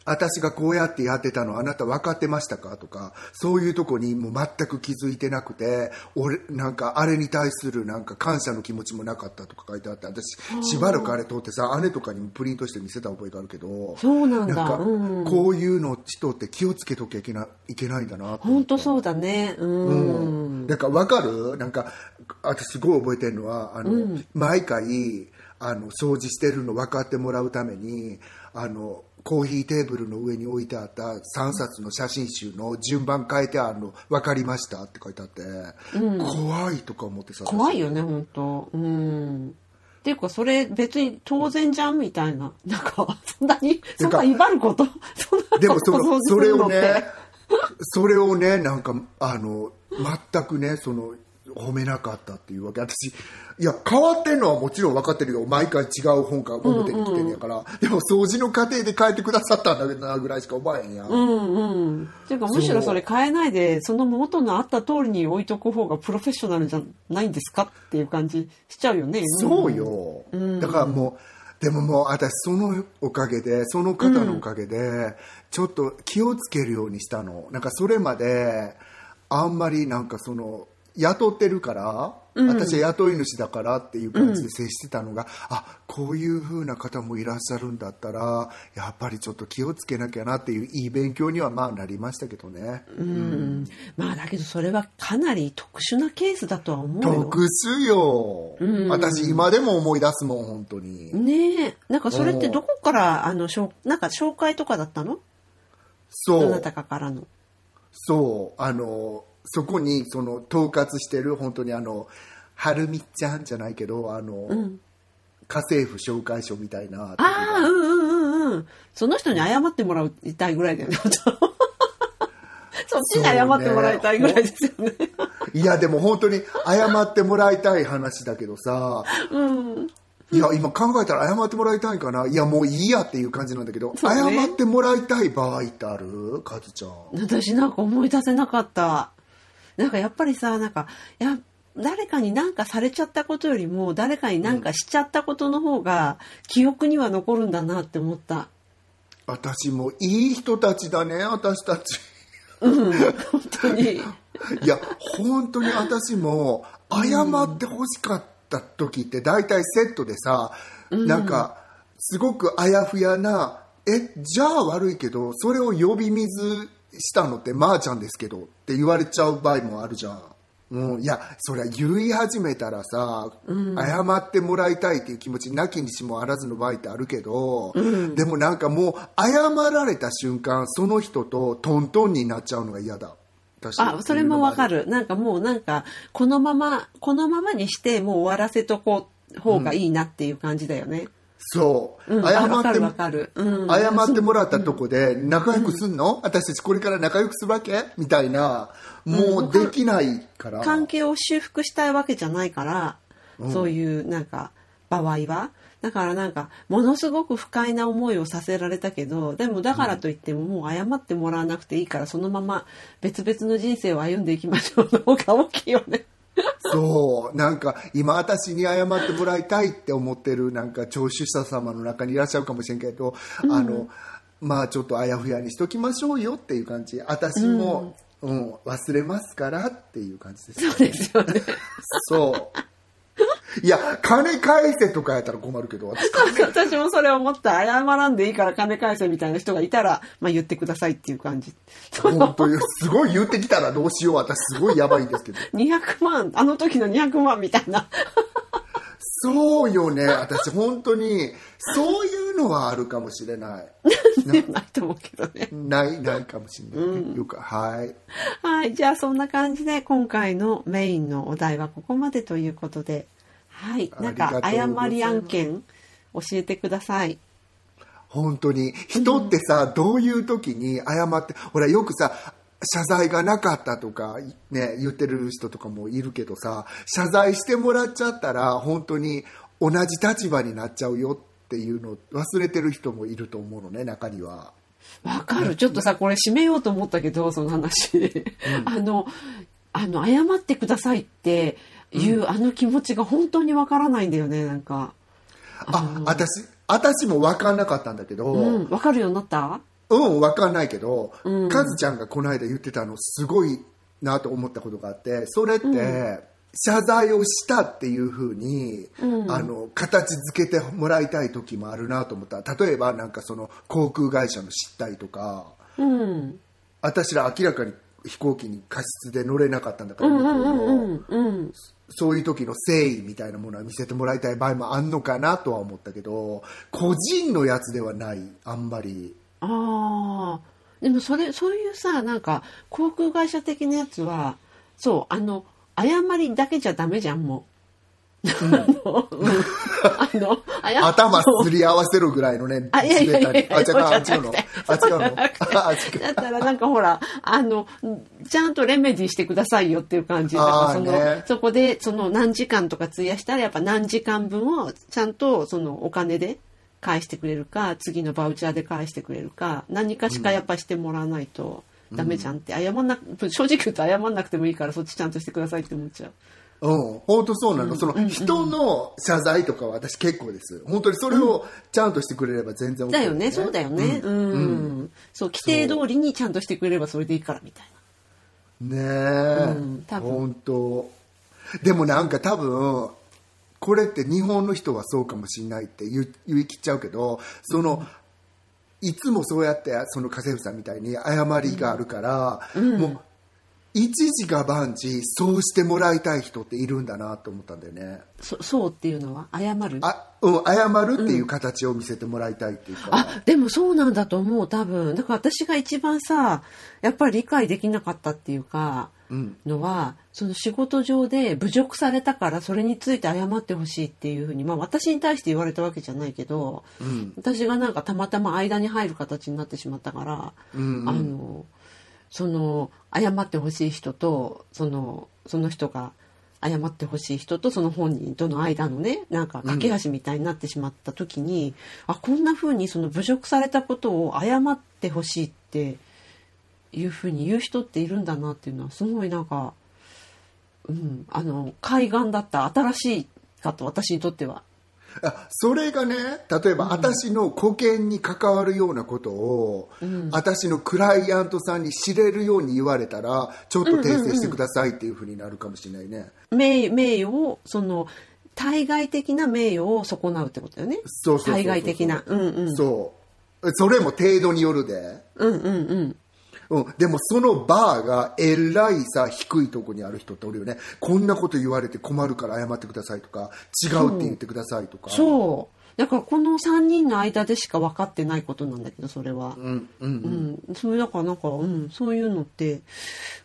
私がこうやってやってたのあなた分かってましたか？とかそういうとこにもう全く気づいてなくて俺なんかあれに対するなんか感謝の気持ちもなかったとか書いてあって私しばらくあれ通ってさ姉とかにもプリントして見せた覚えがあるけどそうなんだ。なんこういうの人って気をつけときゃいけないけないんだな本当そうだね。うん、なんか分かる？なんか私すごい覚えてるのはあの、毎回あの掃除してるの分かってもらうためにあのコーヒーテーブルの上に置いてあった3冊の写真集の順番変えてあるの分かりましたって書いてあって、怖いとか思ってさ怖いよね本当。うん。っていうかそれ別に当然じゃんみたいな。なんかそんなにそんな威張ることそんなでもそのそれをねそれをねなんかあの全くねその褒めなかったっていうわけ。私いや変わってんのはもちろん分かってるよ毎回違う本が表に来てんやから、でも掃除の過程で変えてくださったんだけどなぐらいしか思わへんやん、うんう。んっていうかむしろそれ変えないでその元のあった通りに置いとく方がプロフェッショナルじゃないんですかっていう感じしちゃうよねそうよ、だからもうでももう私そのおかげでその方のおかげでちょっと気をつけるようにしたの。なんかそれまであんまりなんかその雇ってるから、私は雇い主だからっていう感じで接してたのが、あこういう風な方もいらっしゃるんだったらやっぱりちょっと気をつけなきゃなっていういい勉強にはまあなりましたけどね、うん。まあだけどそれはかなり特殊なケースだとは思うよ。特殊よ、私今でも思い出すもん本当に、ねえ。なんかそれってどこからあのしょうなんか紹介とかだったの？そう。どなたかからの。そう。あのそこにその統括してる本当にあのはるみちゃんじゃないけどあの、家政婦紹介所みたいな。ああうんうんうんうん。その人に謝ってもらいたいぐらいだよね。そっちに謝ってもらいたいぐらいですよね。いやでも本当に謝ってもらいたい話だけどさ、いや今考えたら謝ってもらいたいかな。いやもういいやっていう感じなんだけど、ね。謝ってもらいたい場合ってある？カズちゃん。私なんか思い出せなかった。なんかやっぱりさ、なんか、や、誰かに何かされちゃったことよりも、誰かに何かしちゃったことの方が、記憶には残るんだなって思った。私もいい人たちだね私たち本当に。いや本当に私も謝ってほしかった時って大体セットでさ、なんかすごくあやふやな「えじゃあ悪いけどそれを呼び水したのってまー、ちゃんですけど」って言われちゃう場合もあるじゃん。うん、いやそれは言い始めたらさ、謝ってもらいたいっていう気持ちなきにしもあらずの場合ってあるけど、でもなんかもう謝られた瞬間その人とトントンになっちゃうのが嫌だ私あ、それもわかるる。なんかもうなんか、このまま、このままにして、もう終わらせとこう、方がいいなっていう感じだよね。そう、うん、謝ってわかる。うん。謝ってもらったとこで仲良くすんの、私たちこれから仲良くするわけ？みたいな。もうできないから、関係を修復したいわけじゃないから、そういうなんか場合は。だからなんかものすごく不快な思いをさせられたけどでもだからといってももう謝ってもらわなくていいからそのまま別々の人生を歩んでいきましょうの方が大きいよね。そう。なんか今私に謝ってもらいたいって思ってるなんか聴取者様の中にいらっしゃるかもしれんけど、あのまあちょっとあやふやにしときましょうよっていう感じ。私も、うん。忘れますからっていう感じですそうですよね。そういや金返せとかやったら困るけど私 私もそれ思った謝らんでいいから金返せみたいな人がいたら、まあ、言ってくださいっていう感じ。本当にすごい言ってきたらどうしよう私すごいやばいんですけど 200万あの時の200万みたいな。そうよね私本当にそういうのはあるかもしれない ないと思うけどね。ないないかもしれない、よくはいはい。じゃあそんな感じで今回のメインのお題はここまでということで。はい。なんか誤り案件教えてください。本当に人ってさ、どういう時に謝ってほらよくさ謝罪がなかったとか、ね、言ってる人とかもいるけどさ謝罪してもらっちゃったら本当に同じ立場になっちゃうよっていうのを忘れてる人もいると思うのね中には。わかる。ちょっとさ、これ締めようと思ったけど、その話。あの、あの、謝ってくださいっていう、あの気持ちが本当にわからないんだよね、なんか。あ私私も分かんなかったんだけど、うん。わかるようになった？うん、わかんないけど、カズちゃんがこの間言ってたのすごいなと思ったことがあってそれって、謝罪をしたっていうふうに、あの形付けてもらいたい時もあるなと思った例えばなんかその航空会社の失態とかうん。私ら明らかに飛行機に過失で乗れなかったんだから、うんうんうんうん。そういう時の誠意みたいなものは見せてもらいたい場合もあんのかなとは思ったけど個人のやつではないあんまり。ああ。でもそれ、そういうさ、なんか、航空会社的なやつは、そう、あの、誤りだけじゃダメじゃん、もうう。あの、うん。あの、あや頭すり合わせるぐらいのね、あ、いやいやいやいや、あ、違う、あ、違うの。あ、違うの。あ、違う。だったらなんかほら、あの、ちゃんとレメディしてくださいよっていう感じ。だからその、そこで、その何時間とか費やしたら、やっぱ何時間分をちゃんとそのお金で返してくれるか、次のバウチャーで返してくれるか、何かしかやっぱしてもらわないとダメじゃんって、謝んなく、正直言うと謝んなくてもいいから、そっちちゃんとしてくださいって思っちゃう。うん、本当そうなの。その、人の謝罪とかは私結構です。本当にそれをちゃんとしてくれれば全然 OK だよね、そうだよね。うん。そう、規定通りにちゃんとしてくれればそれでいいからみたいな。ねえ、ん多分。本当。でもなんか多分これって日本の人はそうかもしれないって言い切っちゃうけどその、いつもそうやってその家政婦さんみたいに謝りがあるから、もう一時が万事そうしてもらいたい人っているんだなと思ったんだよね。そそうっていうのは？謝る？あ、うん、謝るっていう形を見せてもらいたいっていうか、あでもそうなんだと思う多分。だから私が一番さやっぱり理解できなかったっていうか、ん。のはその仕事上で侮辱されたからそれについて謝ってほしいっていうふうにまあ私に対して言われたわけじゃないけど、私がなんかたまたま間に入る形になってしまったから、うんうん。あのその謝ってほしい人とそのその人が謝ってほしい人とその本人との間のねなんか架け橋みたいになってしまった時に、あこんな風にその侮辱されたことを謝ってほしいっていう風に言う人っているんだなっていうのはすごいなんか、うん、あの海岸だった新しいかと私にとっては。あそれがね例えば私の保険に関わるようなことを、私のクライアントさんに知れるように言われたらちょっと訂正してくださいっていうふうになるかもしれないね、名名誉をその対外的な名誉を損なうってことだよね。そうそうそうそう対外的な。うんうん。そうそれも程度によるで、うんうんうん。うん、でもそのバーがえらいさ低いとこにある人っておるよねこんなこと言われて困るから謝ってくださいとか違うって言ってくださいとかそう。だからこの3人の間でしか分かってないことなんだけど、それは。うんうんうん。それだからなんか、うん、そういうのって、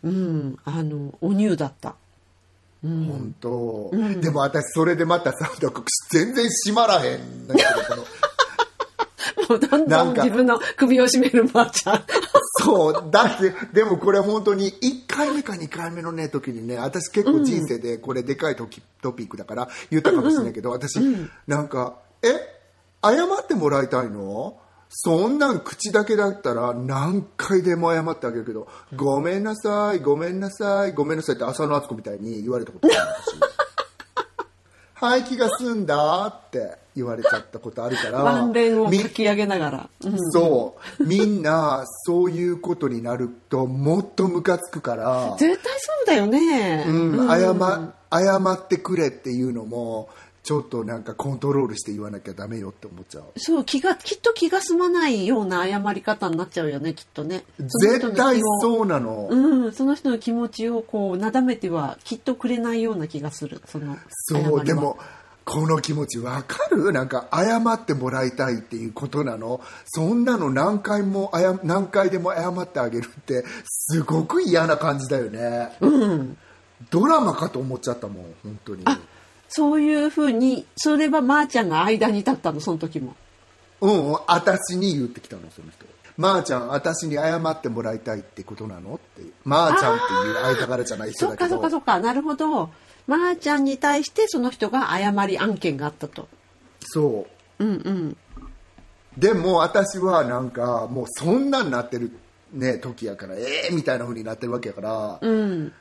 うん、あの、お乳だった。うん。本当、でも私それでまたさ全然閉まらへんだけどこのもうどんどなん自分の首を絞めるばあちゃん。そう。だってでもこれ本当に1回目か2回目のね時にね私結構人生でこれでかいトキトピックだから言ったかもしれないけど、私なんか「え？謝ってもらいたいの?」そんなん口だけだったら何回でも謝ってあげるけど「ごめんなさいごめんなさいごめんなさい」って浅野敦子みたいに言われたことある私 はい気が済んだって言われちゃったことあるから 晩年をき上げながら。うんそうみんなそういうことになるともっとムカつくから、絶対そうだよね。うん、謝謝ってくれっていうのもちょっとなんかコントロールして言わなきゃダメよって思っちゃうそう、気が、きっと気が済まないような謝り方になっちゃうよね、きっとね。絶対う。そうなの、うん、その人の気持ちをこう、なだめては、きっとくれないような気がする、その。そうでもこの気持ちわかる？なんか謝ってもらいたいっていうことなの？そんなの何回も謝何回でも謝ってあげるってすごく嫌な感じだよね、うん。ドラマかと思っちゃったもん本当にそういうふうに、それはまーちゃんが間に立ったの、その時も。うん、私に言ってきたの、その人。まー、ちゃん、私に謝ってもらいたいってことなの？って。まー、ちゃんっていう間柄じゃない人そっかだけど。そっかそっか、なるほど。まーちゃんに対してその人が謝り案件があったと。そう。うんうん。でも私はなんか、もうそんなんなってるね、時やから、ええー、みたいな風になってるわけやから、うん。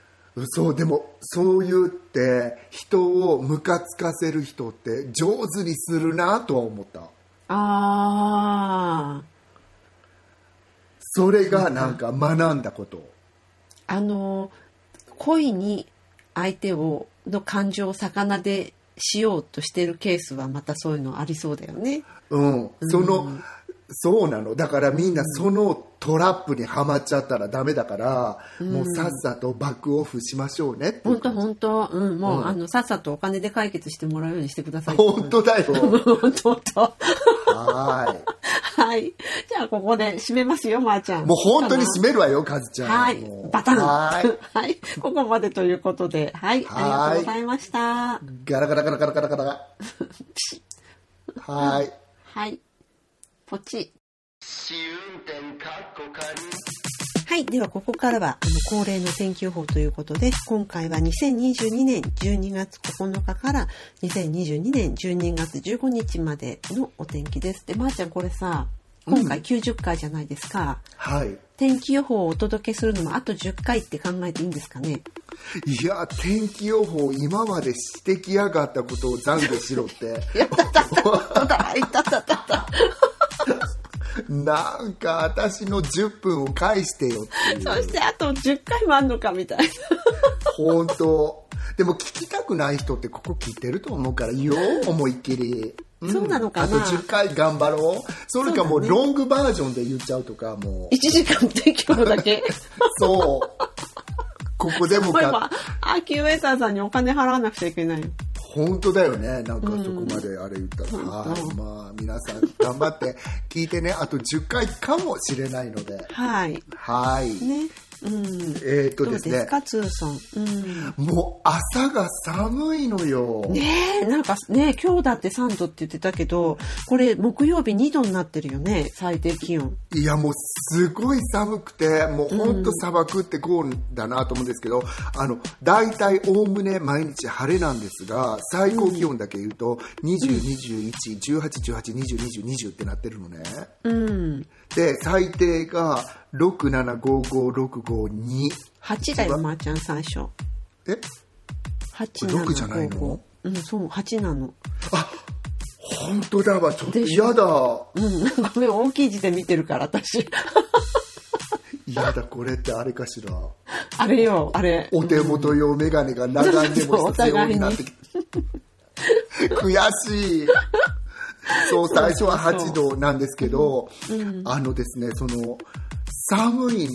そう、でも、そう言って、人をムカつかせる人って上手にするなとは思った。ああ。それがなんか学んだこと。あの恋に相手をの感情を魚でしようとしてるケースはまたそういうのありそうだよね。うん、その、そうなのだからみんなそのトラップにはまっちゃったらダメだから、もうさっさとバックオフしましょうね本当本当うんもう、うんあのさっさとお金で解決してもらうようにしてください。本当だよ本当本当。ははい。じゃあここで締めますよまー、ちゃん。いもう本当に閉めるわよカズちゃんはい。バタン。ははいい。ここまでということで、はい。ありがとうございました。ガラガラガラガラガラガラ はいはい。ポチ。試運転かっこかりはい。では、ここからは、あの、恒例の天気予報ということで、今回は2022年12月9日から2022年12月15日までのお天気です。で、まー、ちゃん、これさ、今回90回じゃないですか。はい天気予報をお届けするのもあと10回って考えていいんですかね？いや天気予報今までしてきやがったことを懺悔しろって やったった なんか私の10分を返してよっていう。そしてあと10回もあんのかみたいな。本当。でも聞きたくない人ってここ聞いてると思うからよ思いっきり、ん。そうなのかな。あと10回頑張ろう。それかもうロングバージョンで言っちゃうとかもう。1時間天気予報だけ。そう。ここでもか。これは、アーキュレーターさんにお金払わなくちゃいけない。本当だよね。なんかそこまであれ言ったら、はい。まあ皆さん頑張って聞いてね。あと10回かもしれないので。はい。はい、ね。うん。えーっとどうですねですか、ツーソン。うん。もう朝が寒いのよ。ねえ、なんかね、今日だって3度って言ってたけど、これ木曜日2度になってるよね、最低気温。いやもうすごい寒くてもうほんと砂漠ってこうだなと思うんですけど、あの大体おおむね毎日晴れなんですが最高気温だけ言うと20211818202020ってなってるのねうん。で最低が6755652 8だよ、まー、ちゃん最初。え？8これ6じゃないの？うん、そう、8なの。本当だわ。ちょっと嫌だ。うん、ごめん、大きい字で見てるから、私。嫌だこれってあれかしら。あれよ、あれ。お手元用眼鏡が長いでも必要になってきて。悔しいそう最初は8度なんですけど、あのですねその寒い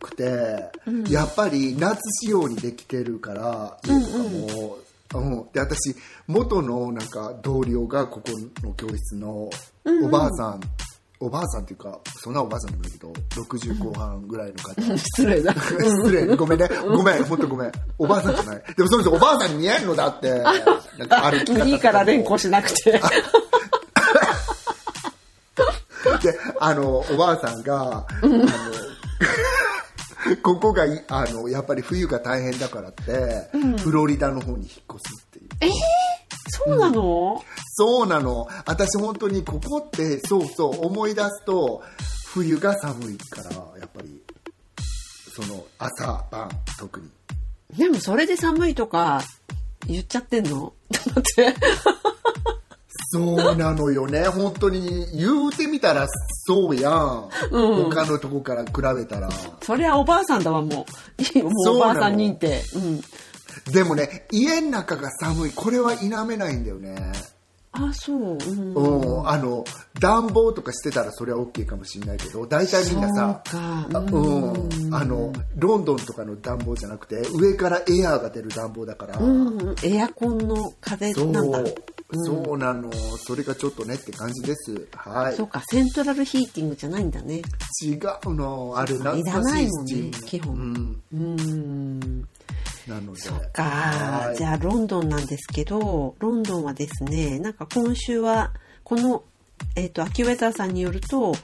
くて、やっぱり夏仕様にできてるから家とかも、うんで私元のなんか同僚がここの教室のおばあさん、おばあさんっていうかそんなおばあさんでもないけど60後半ぐらいの方、失礼だ。失礼。ごめんね。ごめん。本当ごめん。おばあさんじゃない。でもその人おばあさんに見えんのだって なんか歩き方とかも。いいから連呼しなくて。であのおばあさんが、あの ここがいあのやっぱり冬が大変だからって、フロリダの方に引っ越すっていう。そうなの、そうなの。私本当にここってそうそう思い出すと冬が寒いからやっぱりその朝晩特に。でもそれで寒いとか言っちゃってんの？だって。そうなのよね。本当に。言うてみたらそうやん、他のとこから比べたら。そりゃおばあさんだわ、もう。もうおばあさん認定。うん。でもね家の中が寒い。これは否めないんだよねあ、そう。うん。うん、あの暖房とかしてたらそれは OK かもしれないけど大体みんなさそうん、あのロンドンとかの暖房じゃなくて上からエアーが出る暖房だから、うん、エアコンの風そう。なん。だ。そうなの。それがちょっとねって感じです。はい。そうか、セントラルヒーティングじゃないんだね。違うの。あれ懐いらないもんね。基本。うん、うん。なのでそっかは。いじゃあ、ロンドンなんですけど、ロンドンはですね、なんか今週は、この、えっ、と、秋ウェザーさんによると、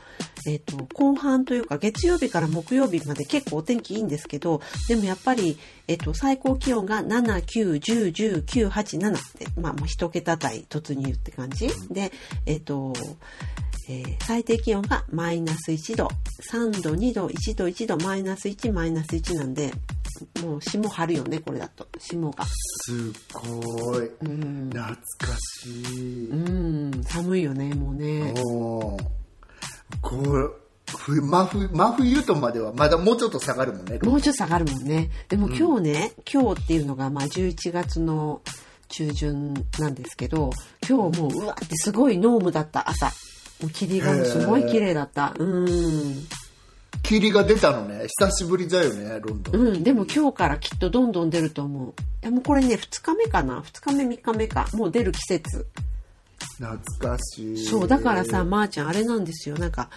えっ、と、後半というか、月曜日から木曜日まで結構お天気いいんですけど、でもやっぱり、えっ、と、最高気温が7、9、10、10、9、8、7って、まあ、もう一桁台突入って感じ。で、えっ、と、えー最低気温がマイナス1度、3度、2度、1度、1度、マイナス1、マイナス1なんで、もう霜張るよね、これだと。霜が。すごい、うん。懐かしい、うん、寒いよね、もうね。おーこうふ真冬真冬とまではまだもうちょっと下がるもんねもうちょっと下がるもんね。でも今日ね、今日っていうのがまあ11月の中旬なんですけど、今日もううわってすごい濃霧だった朝。霧がすごい綺麗だった。うん。霧が出たのね久しぶりだよねロンドン、うん、でも今日からきっとどんどん出ると思う。でもこれね、2日目かな ?2 日目、3日目か。もう出る季節。懐かしいそう、だからさ、まー、ちゃんあれなんですよ。なんか、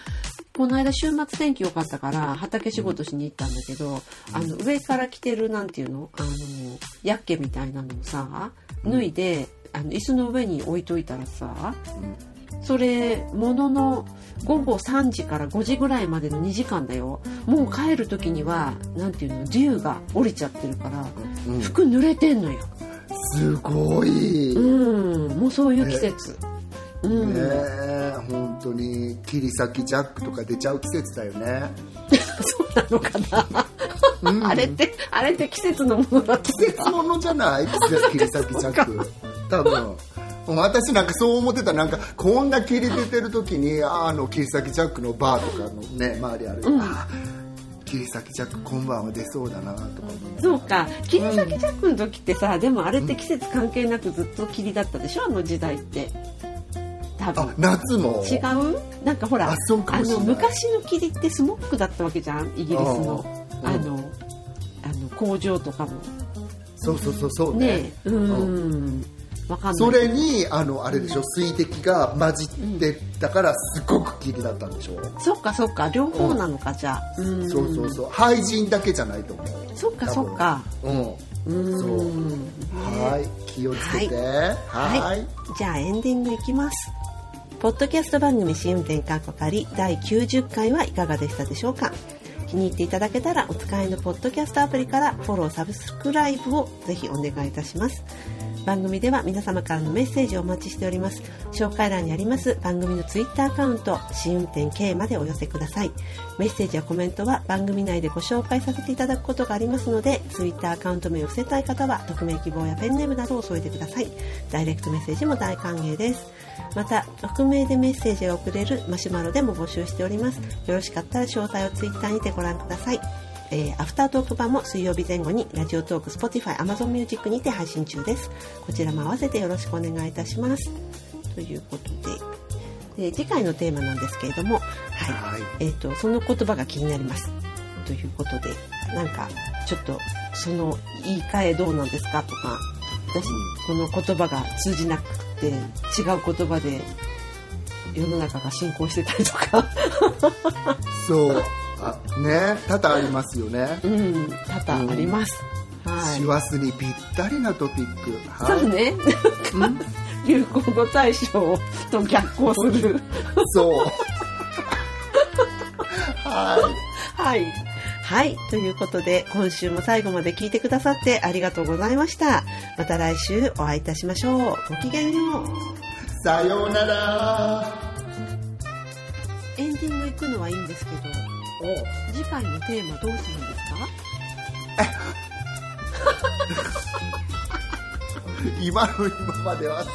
この間週末天気良かったから畑仕事しに行ったんだけど、あの、上から着てるなんていうの？あの、ヤッケみたいなのをさ、脱いで、あの、椅子の上に置いといたらさ、それ、ものの午後3時から5時ぐらいまでの2時間だよ。もう帰る時には、なんていうの、デューが降りちゃってるから、うん。服濡れてんのよ。すごい、うん、もうそういう季節。うん。ねえ本当に切り裂きジャックとか出ちゃう季節だよね。そうなのかな、あれって、あれって季節のものだ季節ものじゃない？切り裂きジャック。多分私なんかそう思ってた。なんかこんな切り出てる時にああの切り裂きジャックのバーとかのね周りある、あ切り裂きジャック今晩は出そうだなとかそうか。切り裂きジャックの時ってさ、でもあれって季節関係なくずっと霧だったでしょ？あの時代って。多あ分夏も。違う？なんかほらあの昔の霧ってスモックだったわけじゃん？イギリスの。あああのあの工場とかも。そうそうそうそうね。ねうん、それにあのあれでしょ、水滴が混じってたからすごく気になったんでしょ、そっかそっか。両方なのか、じゃあ。うんそうそう。そう廃人だけじゃないと思う。そっかそっか。うん。うーん。そう。はい。気をつけて。はい。はい、じゃあエンディングいきます。ポッドキャスト番組試運転カッコ仮第90回はいかがでしたでしょうか。気に入っていただけたらお使いのポッドキャストアプリからフォローサブスクライブをぜひお願いいたします番組では皆様からのメッセージをお待ちしております。紹介欄にあります番組のツイッターアカウント試運転 K までお寄せください。メッセージやコメントは番組内でご紹介させていただくことがありますのでツイッターアカウント名を伏せたい方は匿名希望やペンネームなどを添えてください。ダイレクトメッセージも大歓迎です。また匿名でメッセージが送れるマシュマロでも募集しております。よろしかったら詳細をツイッターにてご覧ください。えーアフタートーク版も水曜日前後にラジオトーク、Spotify、Amazon Music にて配信中です。こちらも合わせてよろしくお願いいたします。ということで、で次回のテーマなんですけれども、はい、はい。えっ、とその言葉が気になります。ということで、なんかちょっとその言い換えどうなんですか？とか、私この言葉が通じなくて違う言葉で世の中が進行してたりとか、そうあね多々ありますよねうん、多々あります。はい。師走にぴったりなトピックはいそうね。流行語大賞と逆行する。そう ははい。はい。ということで、今週も最後まで聞いてくださってありがとうございました。また来週お会いいたしましょう。ごきげんよう。いさようならエンディング行くのはいいんですけど、次回のテーマどうするんですか？今の今まではす。